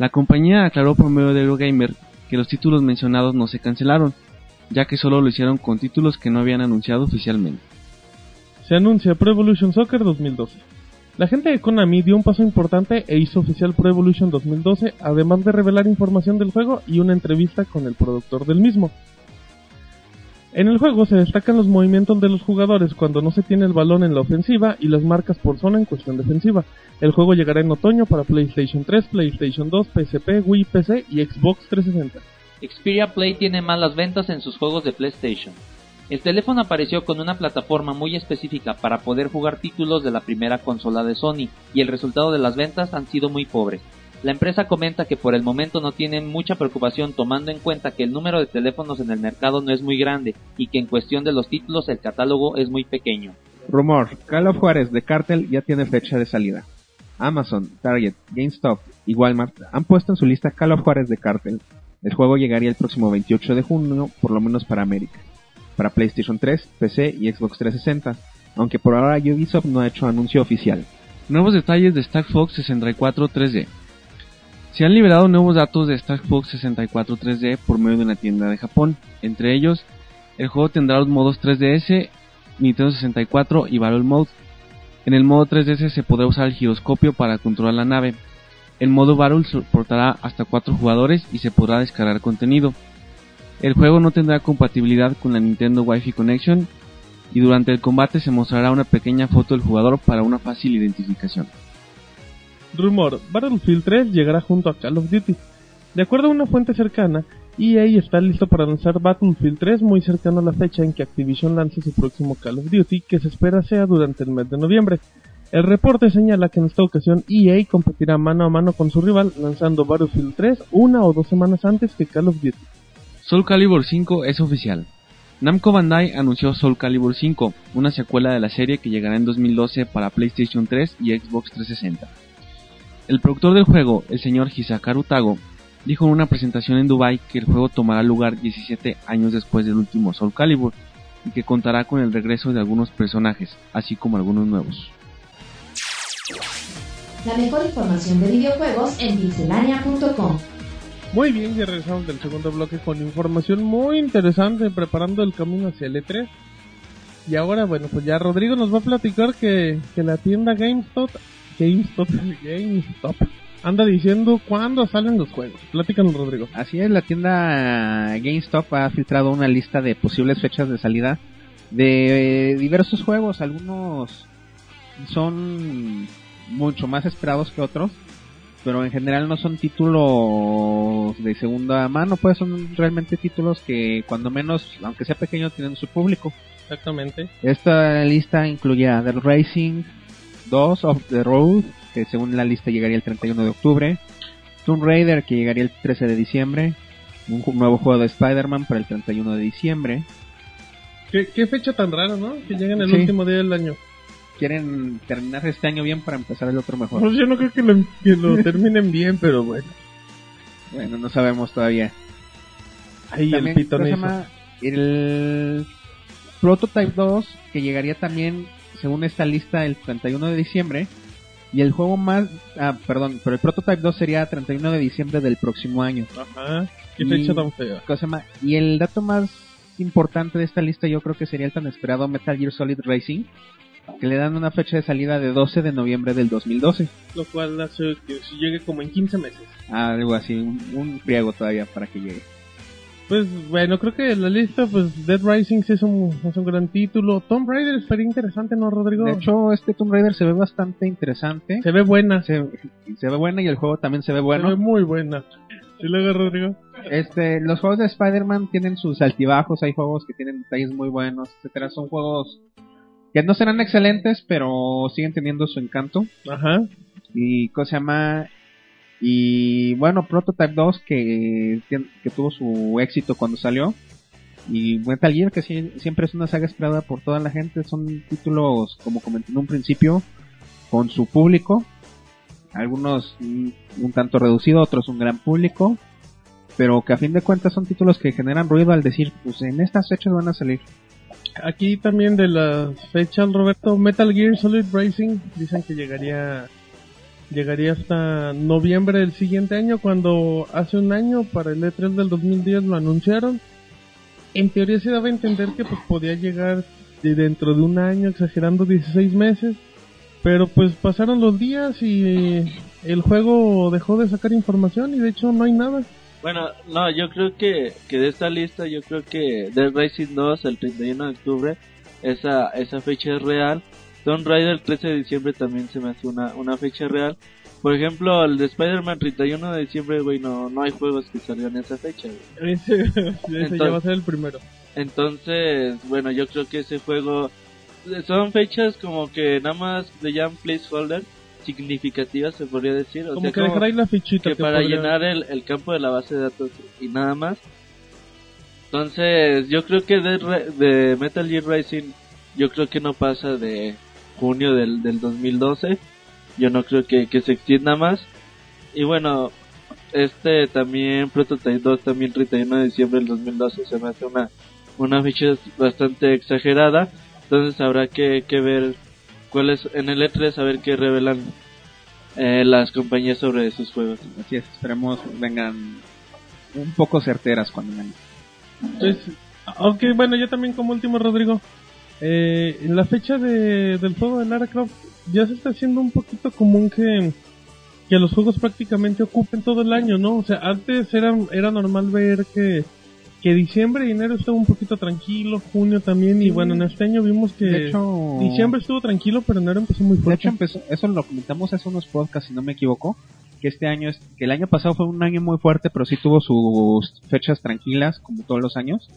La compañía aclaró por medio de Eurogamer que los títulos mencionados no se cancelaron, ya que solo lo hicieron con títulos que no habían anunciado oficialmente. Se anuncia Pro Evolution Soccer 2012. La gente de Konami dio un paso importante e hizo oficial Pro Evolution 2012, además de revelar información del juego y una entrevista con el productor del mismo. En el juego se destacan los movimientos de los jugadores cuando no se tiene el balón en la ofensiva y las marcas por zona en cuestión defensiva. El juego llegará en otoño para PlayStation 3, PlayStation 2, PSP, Wii, PC y Xbox 360. Xperia Play tiene malas ventas en sus juegos de PlayStation. El teléfono apareció con una plataforma muy específica para poder jugar títulos de la primera consola de Sony y el resultado de las ventas han sido muy pobres. La empresa comenta que por el momento no tienen mucha preocupación tomando en cuenta que el número de teléfonos en el mercado no es muy grande y que en cuestión de los títulos el catálogo es muy pequeño. Rumor, Call of Juarez de Cartel ya tiene fecha de salida. Amazon, Target, GameStop y Walmart han puesto en su lista Call of Juarez de Cartel. El juego llegaría el próximo 28 de junio, por lo menos para América. Para PlayStation 3, PC y Xbox 360, aunque por ahora Ubisoft no ha hecho anuncio oficial. Nuevos detalles de Star Fox 64 3D. Se han liberado nuevos datos de Star Fox 64 3D por medio de una tienda de Japón. Entre ellos, el juego tendrá los modos 3DS, Nintendo 64 y Battle Mode. En el modo 3DS se podrá usar el giroscopio para controlar la nave. El modo Battle soportará hasta 4 jugadores y se podrá descargar contenido. El juego no tendrá compatibilidad con la Nintendo Wi-Fi Connection y durante el combate se mostrará una pequeña foto del jugador para una fácil identificación. Rumor, Battlefield 3 llegará junto a Call of Duty. De acuerdo a una fuente cercana, EA está listo para lanzar Battlefield 3 muy cercano a la fecha en que Activision lance su próximo Call of Duty, que se espera sea durante el mes de noviembre. El reporte señala que en esta ocasión EA competirá mano a mano con su rival, lanzando Battlefield 3 una o dos semanas antes que Call of Duty. Soul Calibur 5 es oficial. Namco Bandai anunció Soul Calibur 5, una secuela de la serie que llegará en 2012 para PlayStation 3 y Xbox 360. El productor del juego, el señor Hisakaru Tago, dijo en una presentación en Dubai que el juego tomará lugar 17 años después del último Soul Calibur y que contará con el regreso de algunos personajes, así como algunos nuevos. La mejor información de videojuegos en pixelania.com. Muy bien, ya regresamos del segundo bloque con información muy interesante preparando el camino hacia el E3. Y ahora, bueno, pues ya Rodrigo nos va a platicar que, que la tienda GameStop, GameStop, GameStop, anda diciendo cuándo salen los juegos. Platícanos, Rodrigo. Así es, la tienda GameStop ha filtrado una lista de posibles fechas de salida de eh, diversos juegos. Algunos son mucho más esperados que otros, pero en general no son títulos de segunda mano, pues son realmente títulos que cuando menos, aunque sea pequeño, tienen su público. Exactamente. Esta lista incluye a The Racing 2 of the Road, que según la lista llegaría el 31 de octubre, Tomb Raider, que llegaría el 13 de diciembre, un nuevo juego de Spider-Man para el 31 de diciembre. ¿Qué, qué fecha tan rara, ¿no? Que lleguen el Sí. último día del año. Quieren terminar este año bien para empezar el otro mejor. Pues yo no creo que lo, que lo terminen bien, pero bueno. Bueno, no sabemos todavía. Ahí el También, ¿cómo se pitonizo. llama? El Prototype 2, que llegaría también, según esta lista, el 31 de diciembre. Y el juego más... Ah, perdón, pero el Prototype 2 sería 31 de diciembre del próximo año. Ajá. Qué fecha tan fea. Y el dato más importante de esta lista yo creo que sería el tan esperado Metal Gear Solid Racing, que le dan una fecha de salida de 12 de noviembre del 2012. Lo cual hace que si llegue como en 15 meses. Algo así, un, un friego todavía para que llegue. Pues bueno, creo que la lista, pues Dead Rising es un, es un gran título. Tomb Raider estaría interesante, ¿no, Rodrigo? De hecho, este Tomb Raider se ve bastante interesante. se ve buena. Se, se ve buena y el juego también se ve bueno. Se ve muy buena. ¿Sí luego, Rodrigo? Este, los juegos de Spider-Man tienen sus altibajos, hay juegos que tienen detalles muy buenos, etcétera. Son juegos que no serán excelentes, pero siguen teniendo su encanto. Ajá. Y ¿cómo se llama? Y bueno, Prototype 2 que, que tuvo su éxito cuando salió. Y Metal Gear que sí- siempre es una saga esperada por toda la gente. Son títulos, como comenté en un principio, con su público. Algunos mm, un tanto reducido, otros un gran público. Pero que a fin de cuentas son títulos que generan ruido al decir, pues en estas fechas van a salir. Aquí también de las fechas, Roberto, Metal Gear Solid Racing dicen que llegaría llegaría hasta noviembre del siguiente año, cuando hace un año, para el E3 del 2010, lo anunciaron. En teoría se daba a entender que pues podía llegar de dentro de un año, exagerando 16 meses, pero pues pasaron los días y el juego dejó de sacar información y de hecho no hay nada. Bueno, no, yo creo que, que de esta lista, yo creo que Dead Rising 2, el 31 de octubre, esa, esa fecha es real. Tomb Raider el 13 de diciembre también se me hace una, una fecha real. Por ejemplo, el de Spider-Man 31 de diciembre, güey, no, no hay juegos que salgan esa fecha, güey. Ese, ese ya va a ser el primero. Entonces, bueno, yo creo que ese juego son fechas como que nada más le llaman placeholder significativas, se podría decir. O Como sea, que dejar ahí la fichita. que que para podría- llenar el, el campo de la base de datos y nada más. Entonces, yo creo que de, de Metal Gear Rising, yo creo que no pasa de junio del, del 2012. Yo no creo que, que se extienda más. Y bueno, este también, Prototype 2, también 31 de diciembre del 2012, se me hace una, una fecha bastante exagerada. Entonces habrá que, que ver cuál es, en el E3, a ver qué revelan eh, las compañías sobre sus juegos. Así es, esperemos vengan un poco certeras cuando vengan. Pues, aunque bueno, yo también como último, Rodrigo. Eh, en la fecha de, del juego de Lara Croft ya se está haciendo un poquito común que, que los juegos prácticamente ocupen todo el año, ¿no? O sea, antes era, era normal ver que, que diciembre y enero estaba un poquito tranquilo, junio también, y bueno, en este año vimos que De hecho, diciembre estuvo tranquilo, pero enero empezó muy de fuerte. hecho empezó, eso lo comentamos hace unos podcasts, si no me equivoco, que este año es, que el año pasado fue un año muy fuerte, pero sí tuvo sus fechas tranquilas, como todos los años.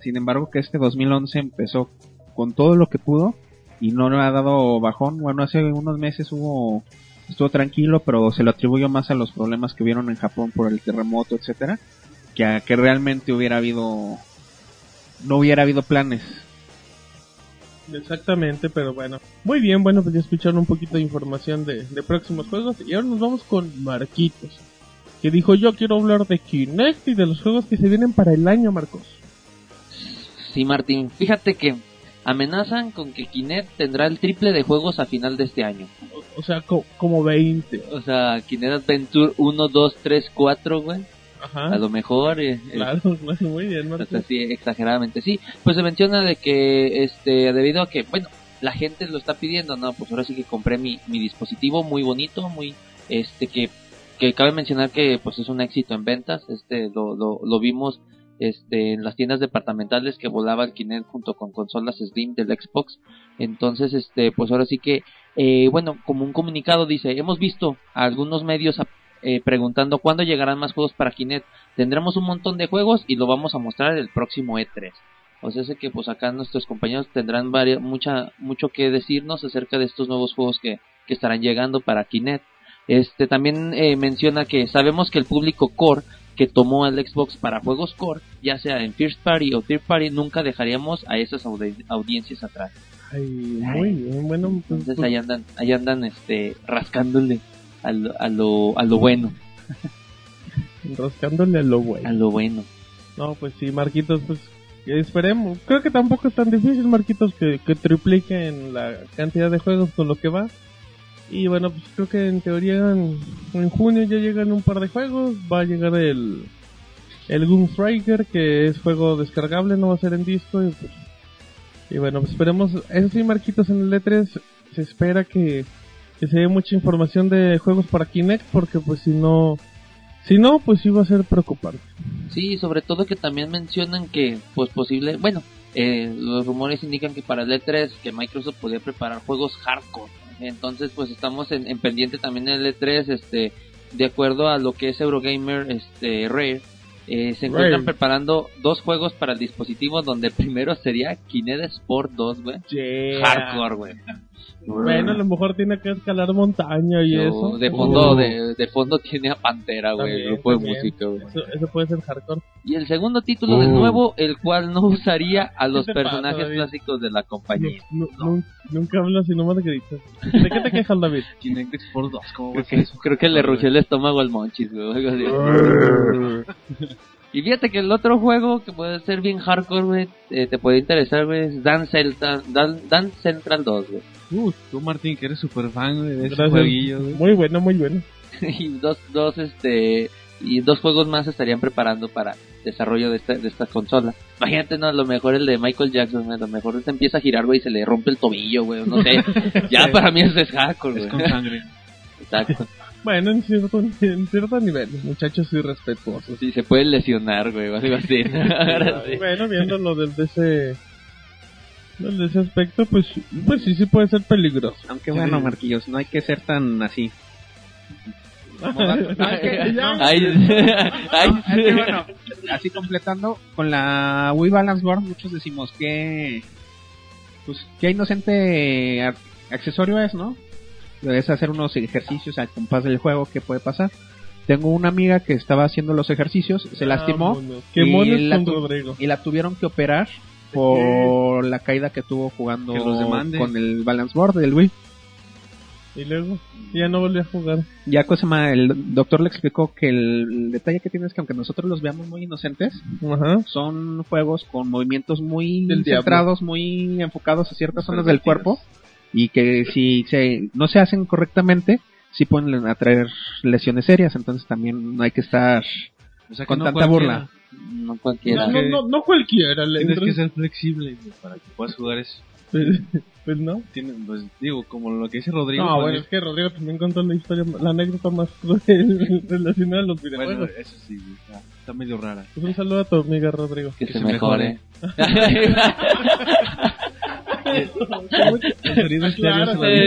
Sin embargo, que este 2011 empezó con todo lo que pudo y no le ha dado bajón. Bueno, hace unos meses hubo estuvo tranquilo, pero se lo atribuyó más a los problemas que hubieron en Japón por el terremoto, etcétera, que a que realmente hubiera habido no hubiera habido planes. Exactamente, pero bueno. Muy bien, bueno, pues ya escucharon un poquito de información de, de próximos juegos. Y ahora nos vamos con Marquitos. Que dijo yo quiero hablar de Kinect y de los juegos que se vienen para el año, Marcos. Sí, Martín. Fíjate que amenazan con que Kinect tendrá el triple de juegos a final de este año. O, o sea, co- como 20. O sea, Kinect Adventure 1, 2, 3, 4, güey. Ajá. A lo mejor. eh, eh, Claro, claro, muy bien, o sea, Marcos. sí, exageradamente sí. Pues se menciona de que, este, debido a que, bueno, la gente lo está pidiendo, ¿no? Pues ahora sí que compré mi, mi dispositivo muy bonito, muy, este, que, que cabe mencionar que, pues es un éxito en ventas. Este, lo, lo, lo vimos, este, en las tiendas departamentales que volaba el Kinect junto con consolas Slim del Xbox. Entonces, este, pues ahora sí que eh, bueno, como un comunicado dice, hemos visto a algunos medios eh, preguntando cuándo llegarán más juegos para Kinect. Tendremos un montón de juegos y lo vamos a mostrar el próximo E3. O sea, sé que pues acá nuestros compañeros tendrán varias, mucha, mucho que decirnos acerca de estos nuevos juegos que, que estarán llegando para Kinect. Este también eh, menciona que sabemos que el público core que tomó el Xbox para juegos core, ya sea en First Party o Third Party, nunca dejaríamos a esas audi- audiencias atrás. Ay, muy bien, bueno. pues, Entonces pues, ahí andan, ahí andan este rascándole a lo, a lo, a lo bueno, rascándole a lo bueno. a lo bueno. No, pues sí, Marquitos, pues esperemos. Creo que tampoco es tan difícil, Marquitos, que, que tripliquen la cantidad de juegos con lo que va. Y bueno, pues creo que en teoría en, en junio ya llegan un par de juegos. Va a llegar el, el Gunstriker, que es juego descargable, no va a ser en disco. Y, pues, y bueno, pues esperemos. Eso sí, Marquitos, en el E3 se espera que, que se dé mucha información de juegos para Kinect, porque pues si no... Si no, pues sí va a ser preocupante. Sí, sobre todo que también mencionan que, pues posible, bueno, eh, los rumores indican que para el E3 que Microsoft podría preparar juegos hardcore. Entonces, pues estamos en, en pendiente también el E3, este, de acuerdo a lo que es Eurogamer, este, Rare. eh, se encuentran Rare. preparando dos juegos para el dispositivo donde el primero sería Kinect Sport 2, güey. Hardcore, güey. Bueno, a lo mejor tiene que escalar montaña y Yo, eso. De fondo, Uh, de, de fondo tiene a Pantera, güey, también, grupo de música, güey. Eso, eso puede ser hardcore. Y el segundo título de Uh. nuevo, el cual no usaría a los pasa, personajes clásicos de la compañía. Nu- nu- Nunca hablas y nomás gritas. ¿De qué te quejas, David? Kinect Sport 2, ¿cómo va Creo a ser que, eso? creo que le rugió el estómago al Monchis, güey. y fíjate que el otro juego que puede ser bien hardcore, güey, eh, te puede interesar, güey, es Dance Central, Dan- Dance Central 2, güey. Uh, tú, Martín, que eres super fan güey, de ese jueguillo, güey. Muy bueno, muy bueno. y dos, dos, este, y dos juegos más estarían preparando para desarrollo de esta, de esta consola. Imagínate, no, a lo mejor el de Michael Jackson, güey, a lo mejor se empieza a girar, güey, y se le rompe el tobillo, güey, no sé. ya para mí eso es hardcore, Es güey. con sangre. Exacto. Bueno, en cierto, en cierto nivel. Muchachos irrespetuosos. Sí, se puede lesionar, güey, algo así. Sí. Bueno, viéndolo desde ese... Desde ese aspecto, pues, pues sí, sí puede ser peligroso. Aunque bueno, Marquillos, no hay que ser tan así. Ay, ya. Ay, ay, Es que bueno, así completando, con la Wii Balance Board muchos decimos que pues qué inocente a- accesorio es, ¿no? Debes hacer unos ejercicios al compás del juego, ¿qué puede pasar? Tengo una amiga que estaba haciendo los ejercicios, se lastimó Vámonos. Qué y la y la tuvieron que operar por la caída que tuvo jugando Que con el Balance Board del Wii. Y luego, ya no volví a jugar. Ya cosa más, el doctor le explicó que el detalle que tiene es que aunque nosotros los veamos muy inocentes, Ajá. son juegos con movimientos muy Del diablo. centrados, muy enfocados a ciertas zonas del cuerpo y que si se, no se hacen correctamente, sí pueden atraer lesiones serias, entonces también no hay que estar O sea, que con no tanta cualquiera. burla. no cualquiera. No, no, no, no cualquiera le Tienes entra. que ser flexible para que puedas jugar eso. Pues, pues no. Tienen, pues, digo, como lo que dice Rodrigo. No, pues, bueno, es que Rodrigo también contó la historia, la anécdota más cruel relacionada a los bueno, videojuegos. eso sí, está, está medio rara. Pues un saludo a tu amiga Rodrigo. que, que se, se mejore. Sí,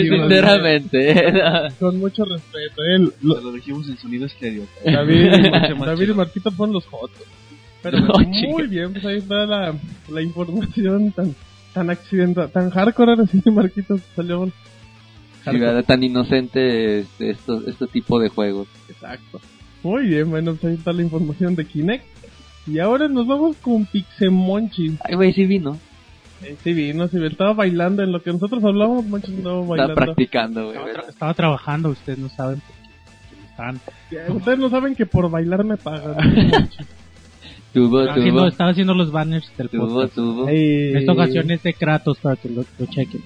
sinceramente. Con mucho respeto. Él, lo- Lo, dijimos en sonido estéreo. David, David y. Marquito fueron los jotos. Pero No, pues, chica. muy bien, pues ahí está la, la información tan tan accidental, tan hardcore ahora sí, Marquito salió Sí. Tan inocente este, estos, este tipo de juegos. Exacto. Muy bien, bueno, pues ahí está la información de Kinect. Y ahora nos vamos con Pixemonchi. Ay, güey, sí vino. Sí, vino, sí, estaba bailando en lo que nosotros hablamos, Monchi estaba Estaba bailando. practicando, güey. Estaba, tra- estaba trabajando, ustedes no saben. porque Están, Ustedes no saben que por bailar me pagan. Tuvo, estaba, haciendo, tuvo, estaba haciendo los banners del tuvo, podcast. tuvo. En esta ocasión es de Kratos para que lo, lo chequen.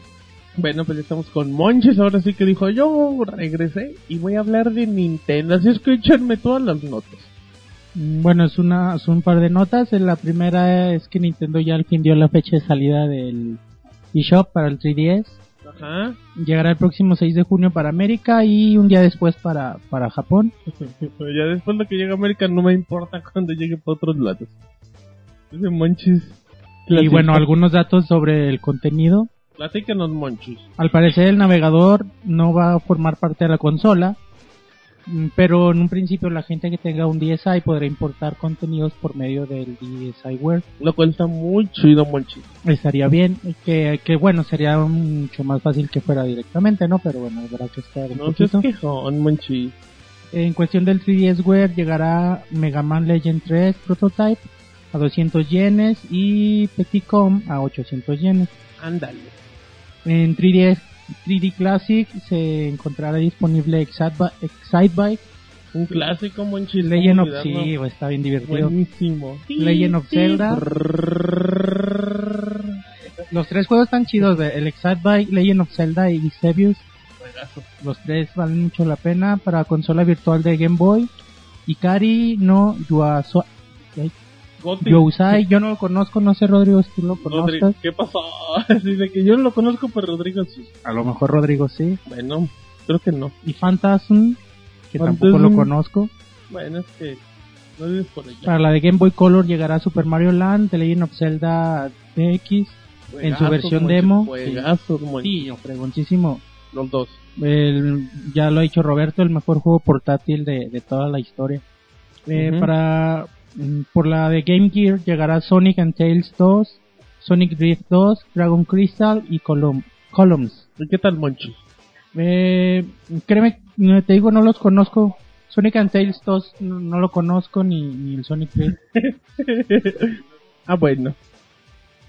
Bueno, pues ya estamos con Monches, ahora sí que dijo, yo regresé y voy a hablar de Nintendo, así es que échenme todas las notas. Bueno, es una, es un par de notas. La primera es que Nintendo ya al fin dio la fecha de salida del eShop para el 3DS. Ajá. Llegará el próximo 6 de junio para América y un día después para, para Japón. Pero ya después lo que llega a América no me importa cuando llegue para otros lados. Ese Monchis. Y bueno, algunos datos sobre el contenido. Platícanos, Monchis. Al parecer el navegador no va a formar parte de la consola, pero en un principio la gente que tenga un DSi podrá importar contenidos por medio del DSiWare. Lo cual está muy chido, Monchis. Estaría bien, que, que bueno, sería mucho más fácil que fuera directamente, ¿no? Pero bueno, habrá que estar un No seas poquito. quejón, Monchis. En cuestión del 3DSware llegará Mega Man Legend 3 Prototype a 200 yenes y Petitcom a 800 yenes. Ándale. En 3DS 3D Classic se encontrará disponible Excite- Excitebike, Un clásico, Monchis. Legend ¿cómo of sí, está bien divertido. Buenísimo. Legend of Zelda. Los tres juegos están chidos, el Excitebike, Legend of Zelda y Xevious. Los tres valen mucho la pena para consola virtual de Game Boy. Ikari no Yuaso- Goti. Yousai, yo no lo conozco, no sé Rodrigo si tú lo conozcas. ¿qué pasó? De que yo no lo conozco, pero Rodrigo sí. A lo mejor Rodrigo sí. Bueno, creo que no. Y Phantasm, que tampoco lo conozco. Bueno, es que no vives por allá. Para la de Game Boy Color llegará Super Mario Land, The Legend of Zelda DX, en su versión demo. Monchis. Sí, no, fregoncísimo. Los dos. El- ya lo ha dicho Roberto, el mejor juego portátil de, de toda la historia. Eh. Para por la de Game Gear llegará Sonic and Tails 2, Sonic Drift 2, Dragon Crystal y Colum- Columns. ¿Y qué tal, Monchis? Eh, créeme, te digo, no los conozco. Sonic and Tails 2 no, no lo conozco ni, ni el Sonic Drift. ah, bueno.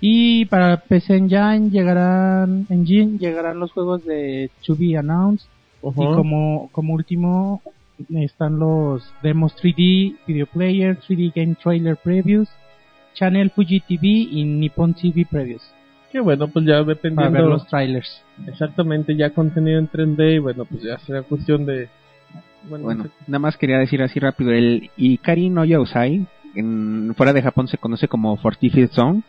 Y para PC Engine llegarán Engine llegarán los juegos de To Be Announced Ujú. y como como último están los demos 3D Video Player, 3D Game Trailer Previews, Channel Fuji TV y Nippon TV Previews Qué bueno, pues ya para ver dependiendo. los trailers. Exactamente, ya contenido en 3D y bueno, pues ya será cuestión de. Bueno, Bueno, no sé. nada más quería decir así rápido, el Ikari no Yausai, en, fuera de Japón se conoce como Fortified Zone,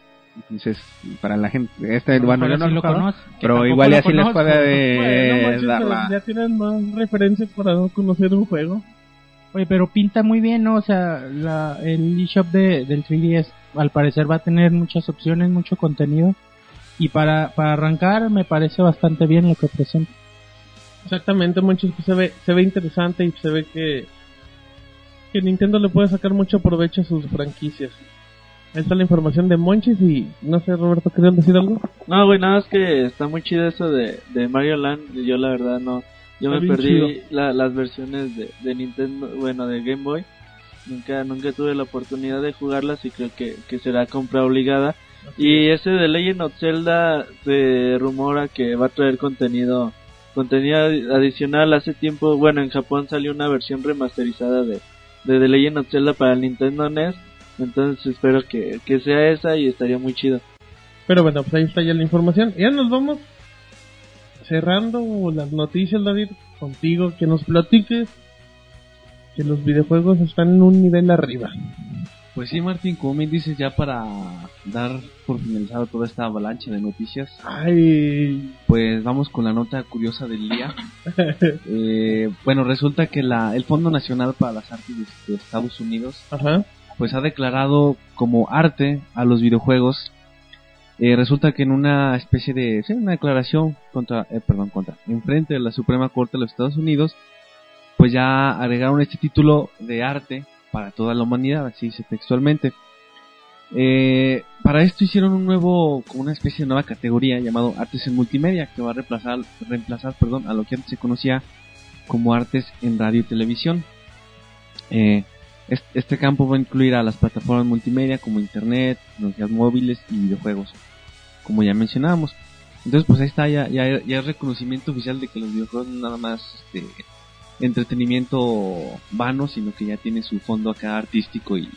entonces para la gente, este, bueno, yo no lo conozco, pero igual así les puede Bueno, dar la... ya tienen más referencias para no conocer un juego. Oye, pero pinta muy bien, ¿no? O sea, la, el eShop de, del 3DS al parecer va a tener muchas opciones, mucho contenido. Y para, para arrancar me parece bastante bien lo que presenta. Exactamente, Monchis, pues se ve, se ve interesante y se ve que, que Nintendo le puede sacar mucho provecho a sus franquicias. Ahí está la información de Monchis y no sé, Roberto, ¿querías decir algo? No, güey, nada más que está muy chido eso de, de Mario Land. y Yo la verdad no. Yo Está me perdí la- las versiones de, de Nintendo, bueno, de Game Boy. Nunca, nunca tuve la oportunidad de jugarlas y creo que, que será compra obligada. Y ese de Legend of Zelda se rumora que va a traer contenido contenido adi- adicional. Hace tiempo, bueno, en Japón salió una versión remasterizada de, de The Legend of Zelda para el Nintendo NES. Entonces espero que, que sea esa y estaría muy chido. Pero bueno, pues ahí está ya la información. Ya nos vamos cerrando las noticias, David, contigo, que nos platiques que los videojuegos están en un nivel arriba. Pues sí, Martín, como me dices, ya para dar por finalizado toda esta avalancha de noticias, Ay, pues vamos con la nota curiosa del día. Eh, bueno, resulta que la, el Fondo Nacional para las Artes de, de Estados Unidos ajá, pues ha declarado como arte a los videojuegos. Eh, resulta que en una especie de sí, una declaración contra, eh, perdón, contra, en frente de la Suprema Corte de los Estados Unidos, pues ya agregaron este título de arte para toda la humanidad, así dice textualmente. Eh, para esto hicieron un nuevo, una especie de nueva categoría llamado artes en multimedia, que va a reemplazar, reemplazar, perdón, a lo que antes se conocía como artes en radio y televisión. Eh, este campo va a incluir a las plataformas multimedia como internet, tecnologías móviles y videojuegos, como ya mencionábamos. Entonces, pues ahí está, ya, ya, es reconocimiento oficial de que los videojuegos no nada más este, entretenimiento vano, sino que ya tiene su fondo acá artístico y,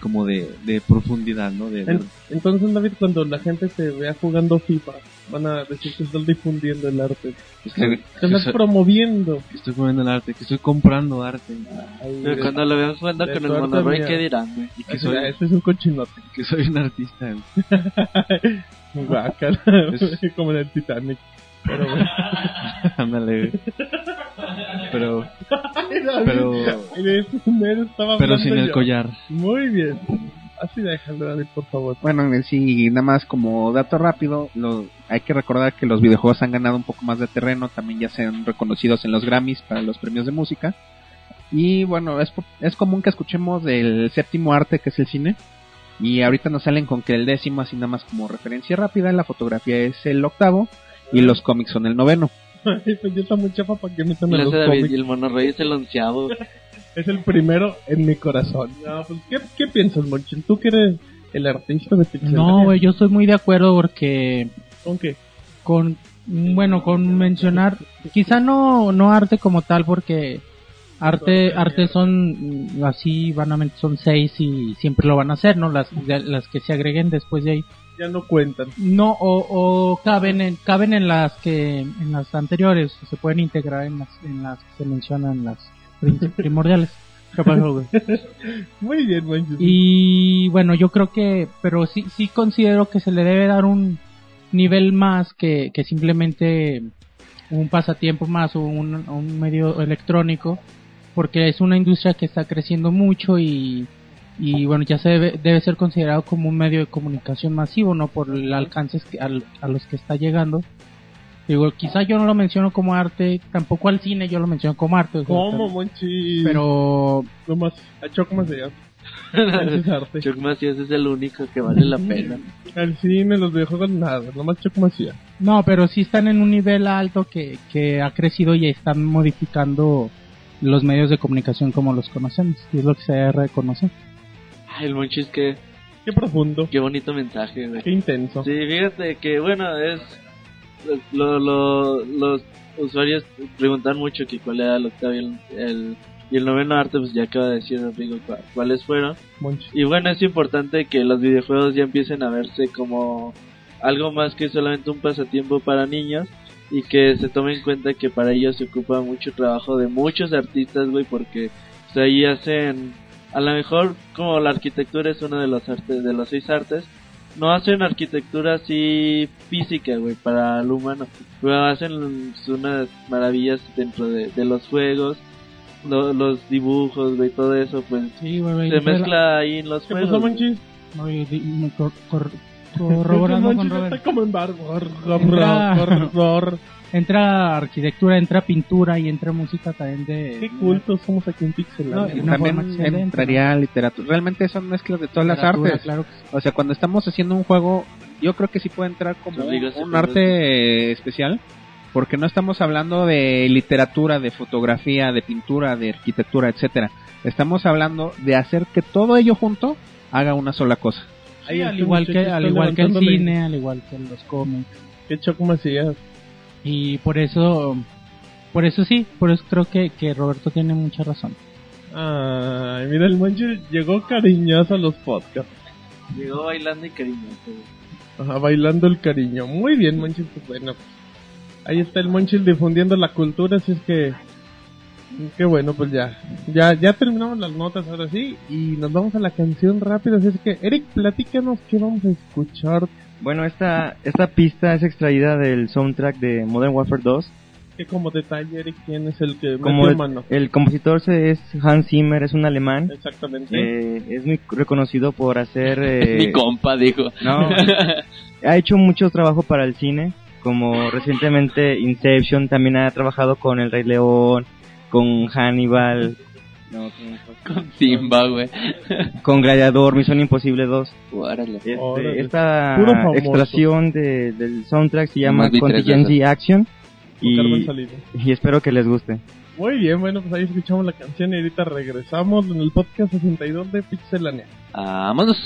como de, profundidad, ¿no? De, de- En- entonces, David, cuando la gente te vea jugando FIFA, van a decir que estás difundiendo el arte. que estoy, Que que estás soy- promoviendo. que estoy jugando el arte, que estoy comprando arte, Ay, Pero cuando lo vean jugando de con el monorroy. ¿qué dirán, güey? y que soy, ese es un cochinote. que soy un artista. Guácala. Es- como en el Titanic. Pero bueno. Ándale. Pero, pero, pero sin el collar. Muy bien. Así déjalo, David, por favor. Bueno, sí, nada más como dato rápido, lo, hay que recordar que los videojuegos han ganado un poco más de terreno, también ya sean reconocidos en los Grammys para los premios de música. Y bueno, es, po- es común que escuchemos del séptimo arte que es el cine. Y ahorita nos salen con que el décimo, así nada más como referencia rápida, la fotografía es el octavo y los cómics son el noveno. Ay, pues ya está muy chafa para que metan a Le los David cómics. y el monorrey es el onceavo. Es el primero en mi corazón. No, pues, ¿qué, ¿qué piensas, Monchil? Tú que eres el artista de Pixelania. No, güey, yo estoy muy de acuerdo porque ¿Con qué? con bueno, con mencionar quizá no no arte como tal porque arte arte son así vanamente son seis y siempre lo van a hacer, ¿no? Las las que se agreguen después de ahí. Ya no cuentan. No o, o caben en caben en las que en las anteriores, se pueden integrar en las en las que se mencionan las primordiales. ¿Qué pasó, güey? Muy bien. Y bueno, yo creo que, pero sí, sí considero que se le debe dar un nivel más que, que simplemente un pasatiempo más o un, un medio electrónico, porque es una industria que está creciendo mucho y, y bueno, ya se debe, debe ser considerado como un medio de comunicación masivo, ¿no? Por el alcance a los que está llegando. Digo, quizá yo no lo menciono como arte, tampoco al cine yo lo menciono como arte. ¿Cómo, Monchil? Pero Nomás, a Choc más allá. Ese es arte. Chuck Macías es el único que vale la pena. El cine, los videojuegos, nada. Nomás Choc Macías. No, pero sí están en un nivel alto que, que ha crecido y están modificando los medios de comunicación como los conocemos. Y es lo que se debe reconocer. Ay, el Monchis, qué, Qué profundo. qué bonito mensaje, güey. Qué intenso. Sí, fíjate que bueno, es lo, lo- los usuarios preguntan mucho que cuál era el octavo y el, el- y el noveno arte, pues ya acaba de decir Rodrigo cua- cuáles fueron. Y bueno, es importante que los videojuegos ya empiecen a verse como algo más que solamente un pasatiempo para niños y que se tome en cuenta que para ellos se ocupa mucho trabajo de muchos artistas, güey, porque o sea, ahí hacen, a lo mejor como la arquitectura es uno de los artes, de los seis artes, no hacen arquitectura así física, güey, para el humano, pero hacen unas maravillas dentro de, de los juegos, lo- los dibujos, güey, todo eso, pues Sí, güey, se mezcla ahí en los ¿Qué juegos. pasó. Monchil? No, y di- me cor- cor- corroborando con Robert. está como en barco. Entra- arquitectura, entra pintura y entra música también de... Qué cultos somos aquí en Pixel. No, También entraría literatura. Realmente son mezclas de todas las artes. Claro que sí. O sea, cuando estamos haciendo un juego, yo creo que sí puede entrar como un, arte especial, porque no estamos hablando de literatura, de fotografía, de pintura, de arquitectura, etcétera. Estamos hablando de hacer que todo ello junto haga una sola cosa. Ahí Sí, al igual que al igual que el cine, al igual que los cómics. Qué Choc Macías. Y por eso, por eso sí, por eso creo que, que Roberto tiene mucha razón. Ay, mira, el Monchil llegó cariñoso a los podcasts. Llegó bailando y cariñoso. Ajá, bailando el cariño. Muy bien, Monchil, pues bueno. Ahí está el Monchil difundiendo la cultura, así es que... Qué bueno, pues ya. Ya ya terminamos las notas ahora sí y nos vamos a la canción rápido, así es que Eric, platícanos qué vamos a escuchar. Bueno, esta, esta pista es extraída del soundtrack de Modern Warfare 2. Que como detalle, Eric, ¿quién es el que Como metió el, mano? el compositor se- es Hans Zimmer, es un alemán. Exactamente. Eh, es muy reconocido por hacer... eh, Mi compa, dijo. No, ha hecho mucho trabajo para el cine, como recientemente Inception, también ha trabajado con El Rey León, con Hannibal, no, con, Simba, güey. con Gladiador, Misión Imposible 2. Órale. Este, Órale. esta extracción de- del soundtrack se llama Contingency Action y, y espero que les guste. Muy bien, bueno, pues ahí escuchamos la canción y ahorita regresamos en el podcast 62 de Pixelania. Vámonos.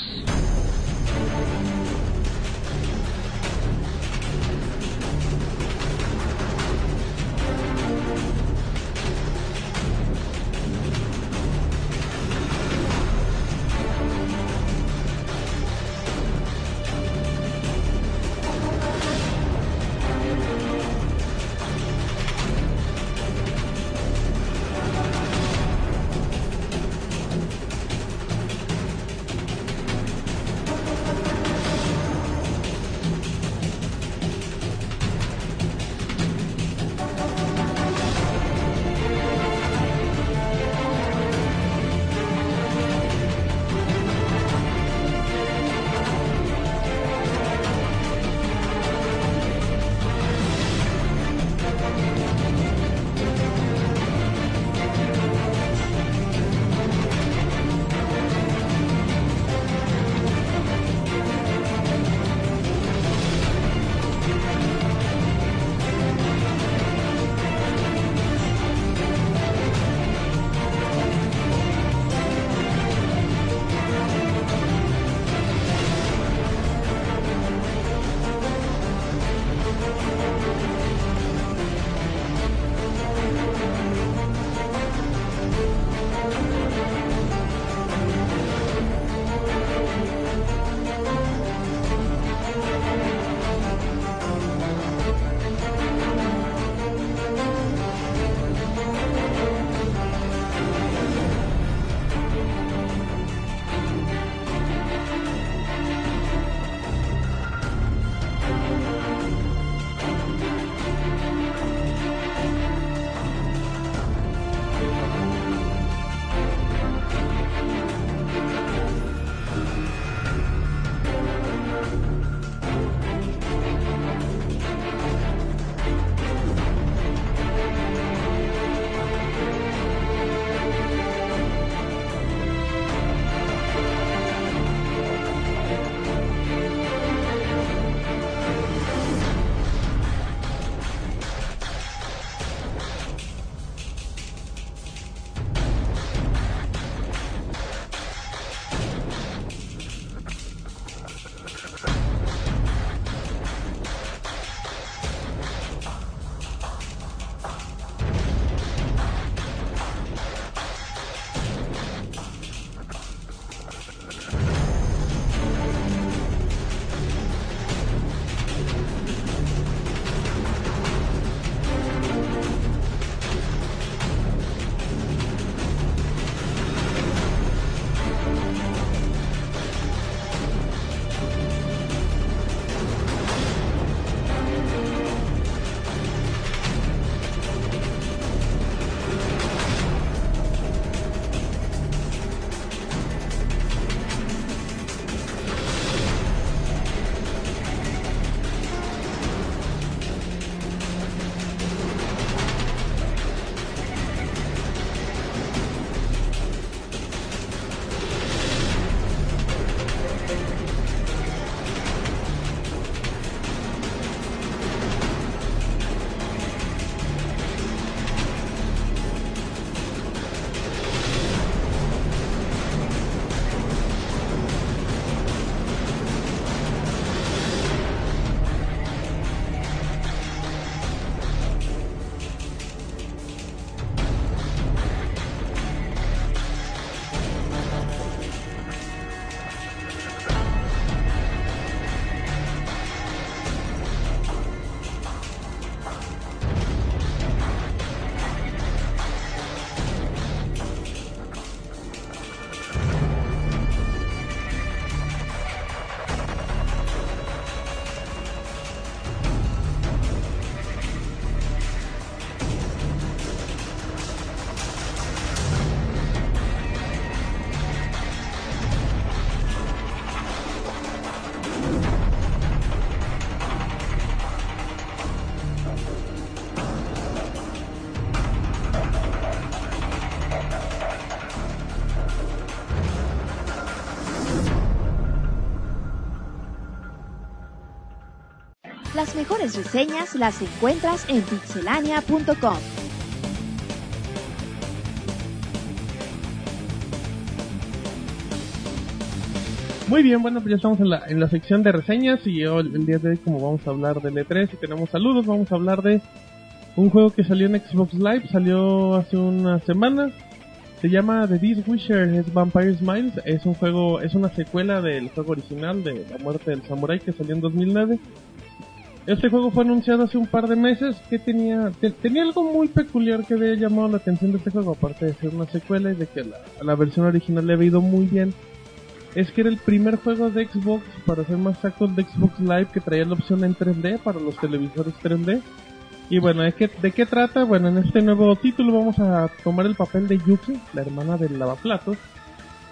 Las mejores reseñas las encuentras en pixelania.com. Muy bien, bueno, pues ya estamos en la, en la sección de reseñas y hoy, el día de hoy como vamos a hablar del E3 y tenemos saludos, vamos a hablar de un juego que salió en Xbox Live, salió hace unas semanas, se llama The Wisher, es Vampire Smiles, es un juego, es una secuela del juego original de La Muerte del Samurai que salió en 2009. Este juego fue anunciado hace un par de meses que tenía te- tenía algo muy peculiar que había llamado la atención de este juego, aparte de ser una secuela y de que la versión original le había ido muy bien. Es que era el primer juego de Xbox, para ser más exactos, de Xbox Live que traía la opción en 3D para los televisores 3D. Y bueno, ¿de qué, ¿de qué trata? Bueno, en este nuevo título vamos a tomar el papel de Yuki, la hermana del lavaplatos.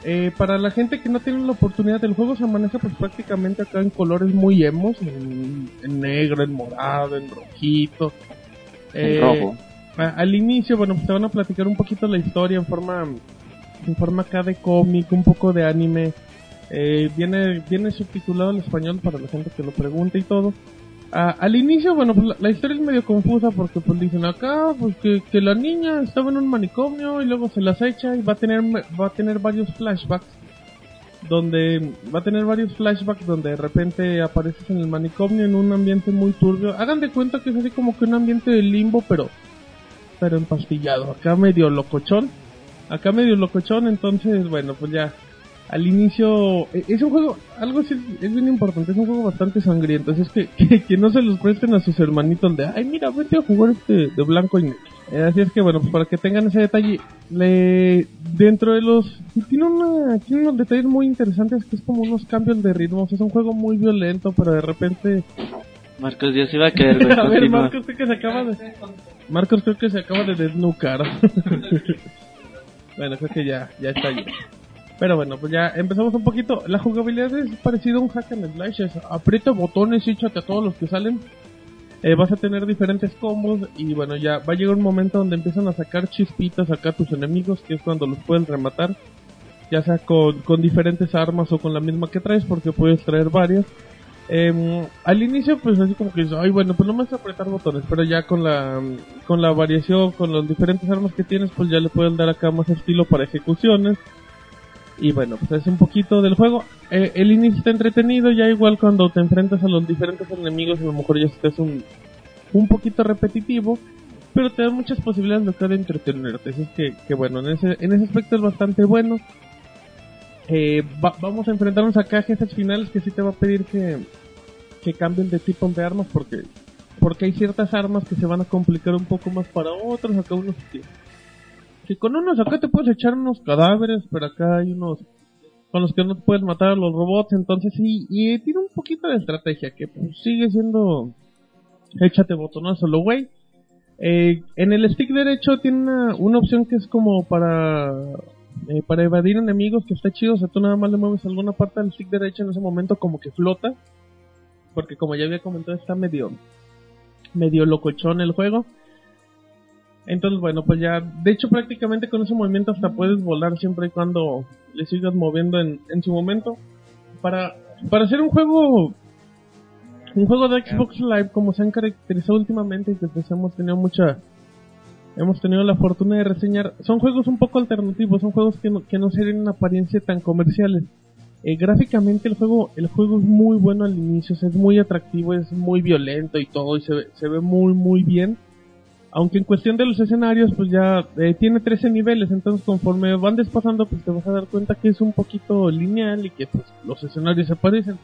Eh, para la gente que no tiene la oportunidad del juego se maneja pues prácticamente acá en colores muy emos, en, en negro, en morado, en rojito. En Eh, rojo. a- al inicio, bueno, pues te van a platicar un poquito la historia en forma, en forma acá de cómic, un poco de anime. Eh, viene, viene subtitulado al español para la gente que lo pregunte y todo. Ah, al inicio, bueno, pues la, la historia es medio confusa porque pues dicen acá pues que, que la niña estaba en un manicomio y luego se las echa y va a tener va a tener varios flashbacks donde va a tener varios flashbacks donde de repente apareces en el manicomio en un ambiente muy turbio. Hagan de cuenta que es así como que un ambiente de limbo, pero pero empastillado. Acá medio locochón. Acá medio locochón, entonces, bueno, pues ya. Al inicio, e- es un juego, algo es, es bien importante, es un juego bastante sangriento. Así es que, que, que no se los presten a sus hermanitos de, ay, mira, vete a jugar este de blanco y negro. Eh, así es que, bueno, pues para que tengan ese detalle, le, dentro de los, tiene, una, tiene unos detalles muy interesantes que es como unos cambios de ritmos. Es un juego muy violento, pero de repente Marcos ya se iba a caer, güey. a ver. Marcos, creo que se acaba de. Marcos, creo que se acaba de desnucar. bueno, creo que ya, ya está bien. Pero bueno, pues ya empezamos un poquito. La jugabilidad es parecido a un hack and slash. Es aprieta botones y échate a todos los que salen. Eh, vas a tener diferentes combos y bueno, ya va a llegar un momento donde empiezan a sacar chispitas acá a tus enemigos, que es cuando los pueden rematar. Ya sea con, con diferentes armas o con la misma que traes, porque puedes traer varias. Em, al inicio pues así como que dices, ay bueno, pues no a apretar botones, pero ya con la con la variación, con las diferentes armas que tienes, pues ya le puedes dar acá más estilo para ejecuciones. Y bueno, pues es un poquito del juego. Eh, el inicio está entretenido, ya igual cuando te enfrentas a los diferentes enemigos, a lo mejor ya estás un, un poquito repetitivo, pero te da muchas posibilidades de de entretenerte. Así que, que bueno, en ese, en ese aspecto es bastante bueno. Eh, va- vamos a enfrentarnos acá a jefes finales que sí te va a pedir que, que cambien de tipo de armas porque porque hay ciertas armas que se van a complicar un poco más para otros, acá unos que, que con unos acá te puedes echar unos cadáveres, pero acá hay unos con los que no puedes matar a los robots, entonces sí, y tiene un poquito de estrategia que pues, sigue siendo échate botonazo lo güey. Eh, en el stick derecho tiene una, una opción que es como para eh, para evadir enemigos que está chido, o sea, tú nada más le mueves alguna parte del stick derecho en ese momento como que flota, porque como ya había comentado está medio medio locochón el juego. Entonces, bueno, pues ya, de hecho prácticamente con ese movimiento hasta puedes volar siempre y cuando le sigas moviendo en, en su momento. Para, para hacer un juego, un juego de Xbox Live como se han caracterizado últimamente y que pues hemos tenido mucha, hemos tenido la fortuna de reseñar, son juegos un poco alternativos, son juegos que no, que no tienen una apariencia tan comerciales. Eh, gráficamente el juego el juego es muy bueno al inicio, o sea, es muy atractivo, es muy violento y todo y se ve, se ve muy muy bien. Aunque en cuestión de los escenarios pues ya eh, tiene 13 niveles, entonces conforme van despasando pues te vas a dar cuenta que es un poquito lineal y que pues los escenarios se parecen.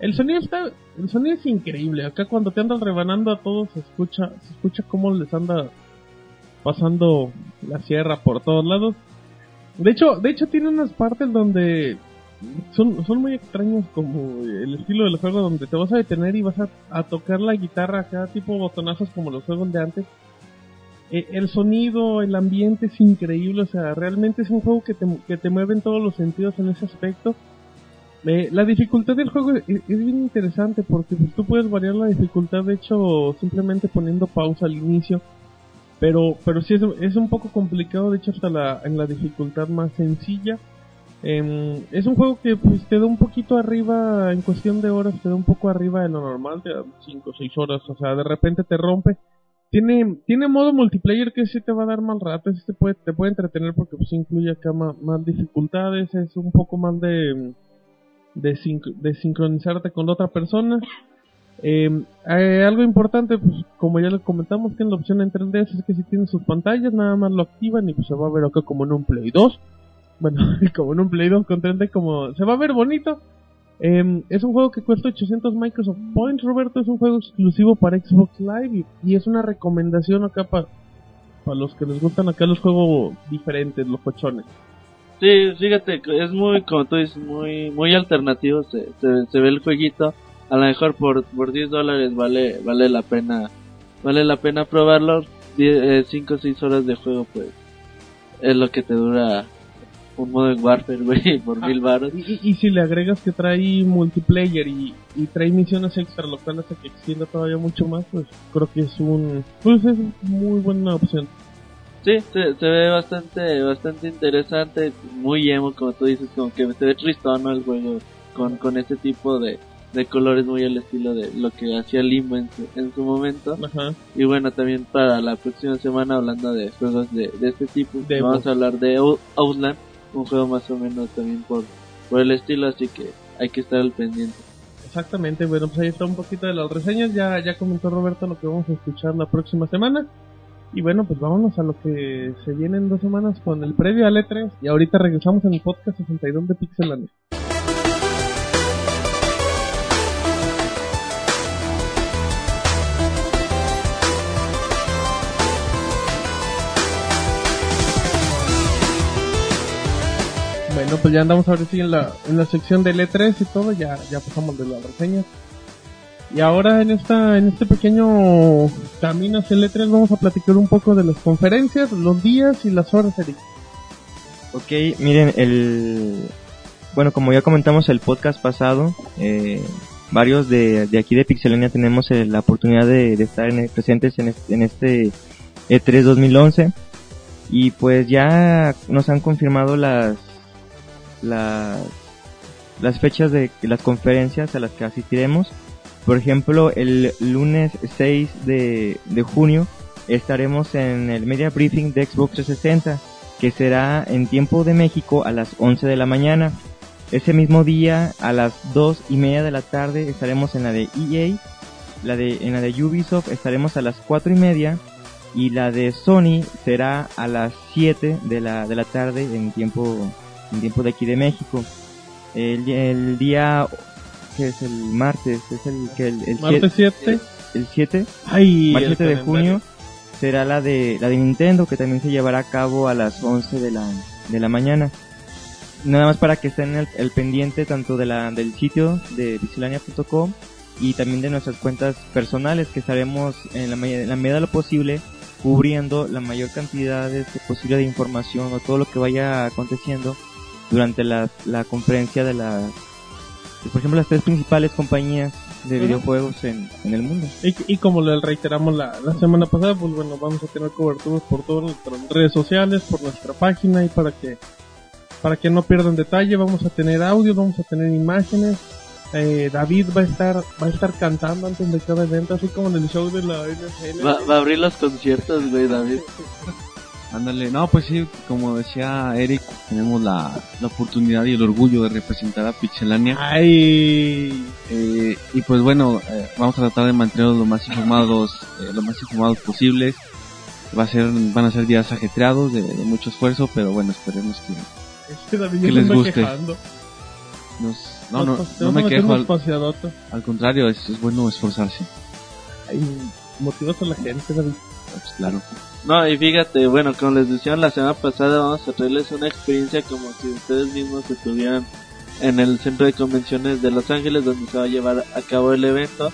El sonido está el sonido es increíble. Acá cuando te andas rebanando a todos se escucha se escucha cómo les anda pasando la sierra por todos lados. De hecho, de hecho tiene unas partes donde son, son muy extraños como el estilo del juego donde te vas a detener y vas a, a tocar la guitarra acá tipo botonazos como los juegos de antes. Eh, el sonido, el ambiente es increíble, o sea, realmente es un juego que te, que te mueve en todos los sentidos en ese aspecto. Eh, la dificultad del juego es, es bien interesante porque pues, tú puedes variar la dificultad, de hecho, simplemente poniendo pausa al inicio. Pero, pero sí es, es un poco complicado, de hecho, hasta la, en la dificultad más sencilla. Em, es un juego que pues, te da un poquito arriba, en cuestión de horas, te da un poco arriba de lo normal, te da 5 o 6 horas, o sea, de repente te rompe. Tiene, tiene modo multiplayer que sí te va a dar mal rato, sí te puede, te puede entretener porque pues incluye acá más, dificultades, es un poco más de, de, de sincronizarte con otra persona. Eh, eh, algo importante, pues como ya le comentamos, tiene la opción en 3DS, es que si tienen sus pantallas, nada más lo activan y pues se va a ver acá como en un Play 2. Bueno, como en un Play 2 con 30, como se va a ver bonito. Eh, es un juego que cuesta 800 Microsoft Points, Roberto, es un juego exclusivo para Xbox Live y, es una recomendación acá para para los que les gustan acá los juegos diferentes, los cochones. Sí, fíjate, es muy, como tú dices, muy, muy alternativo. Se, se, se ve el jueguito. A lo mejor por, por 10 dólares vale, vale la pena, vale la pena probarlo. 5 o 6 horas de juego, pues, es lo que te dura un Modern Warfare, güey, por mil baros. Y, y- si le agregas que trae multiplayer y, y trae misiones extra, lo cual hace que extienda todavía mucho más, pues creo que es un pues es muy buena opción. Sí, se, se ve bastante, bastante interesante, muy emo, como tú dices, como que se ve tristón. El juego con, con este tipo de, de colores muy al estilo de lo que hacía Limbo en su, en su momento. Ajá. Y bueno, también para la próxima semana hablando de juegos de, de este tipo, vamos a hablar de Out- Outland, un juego más o menos también por, por el estilo, así que hay que estar al pendiente. Exactamente, bueno, pues ahí está un poquito de las reseñas, ya, ya comentó Roberto lo que vamos a escuchar la próxima semana. Y bueno, pues vámonos a lo que se viene en dos semanas con el previo al E3. Y ahorita regresamos en el podcast 62 de Pixelania. Bueno, pues ya andamos ahora sí en la, en la sección del E3 y todo, ya, ya pasamos de las reseñas. Y ahora en esta en este pequeño camino hacia el E3 vamos a platicar un poco de las conferencias, los días y las horas, Eric. Ok, miren, el... Bueno, como ya comentamos el podcast pasado, eh, varios de, de aquí de Pixelania tenemos eh, la oportunidad de, de estar en- presentes en este, en este E3 2011 y pues ya nos han confirmado las las las fechas de las conferencias a las que asistiremos. Por ejemplo, el lunes 6 de, de junio estaremos en el Media Briefing de Xbox 360 que será en tiempo de México a las 11 de la mañana. Ese mismo día, a las 2 y media de la tarde, estaremos en la de EA, la de, en la de Ubisoft estaremos a las 4 y media, y la de Sony será a las 7 de la, de la tarde en tiempo, en tiempo de aquí de México. El, el día, que es el martes, es el que el, el Martes 7. el 7 Ay, martes el 7 de junio será la de la de Nintendo que también se llevará a cabo a las 11 de la de la mañana. Nada más para que estén el, el pendiente tanto de la del sitio de pixelania.com y también de nuestras cuentas personales que estaremos en la, en la medida de lo posible cubriendo la mayor cantidad de, de posible de información o todo lo que vaya aconteciendo durante la, la conferencia de las de, por ejemplo las tres principales compañías de videojuegos en, en el mundo. Y, y como le reiteramos la, la semana pasada, pues bueno, vamos a tener coberturas por todas nuestras redes sociales, por nuestra página y para que para que no pierdan detalle, vamos a tener audio, vamos a tener imágenes. Eh, David va a estar va a estar cantando antes de cada evento, así como en el show de la NFL. Va, va a abrir los conciertos, güey, David. Ándale, no, pues sí, como decía Eric, tenemos la, la oportunidad y el orgullo de representar a Pixelania. Ay, Eh, y pues bueno, eh, vamos a tratar de mantenerlos lo más informados, eh, lo más informados posibles. Va a ser, van a ser días ajetreados, de, de mucho esfuerzo, pero bueno, esperemos que este Que les guste. nos, no, no, Nos- no me quejo, al, contrario, es, es bueno esforzarse. Ay, motivas a la gente, David. Pues claro. No, y fíjate, bueno, como les decía la semana pasada, vamos a traerles una experiencia como si ustedes mismos estuvieran en el centro de convenciones de Los Ángeles, donde se va a llevar a cabo el evento.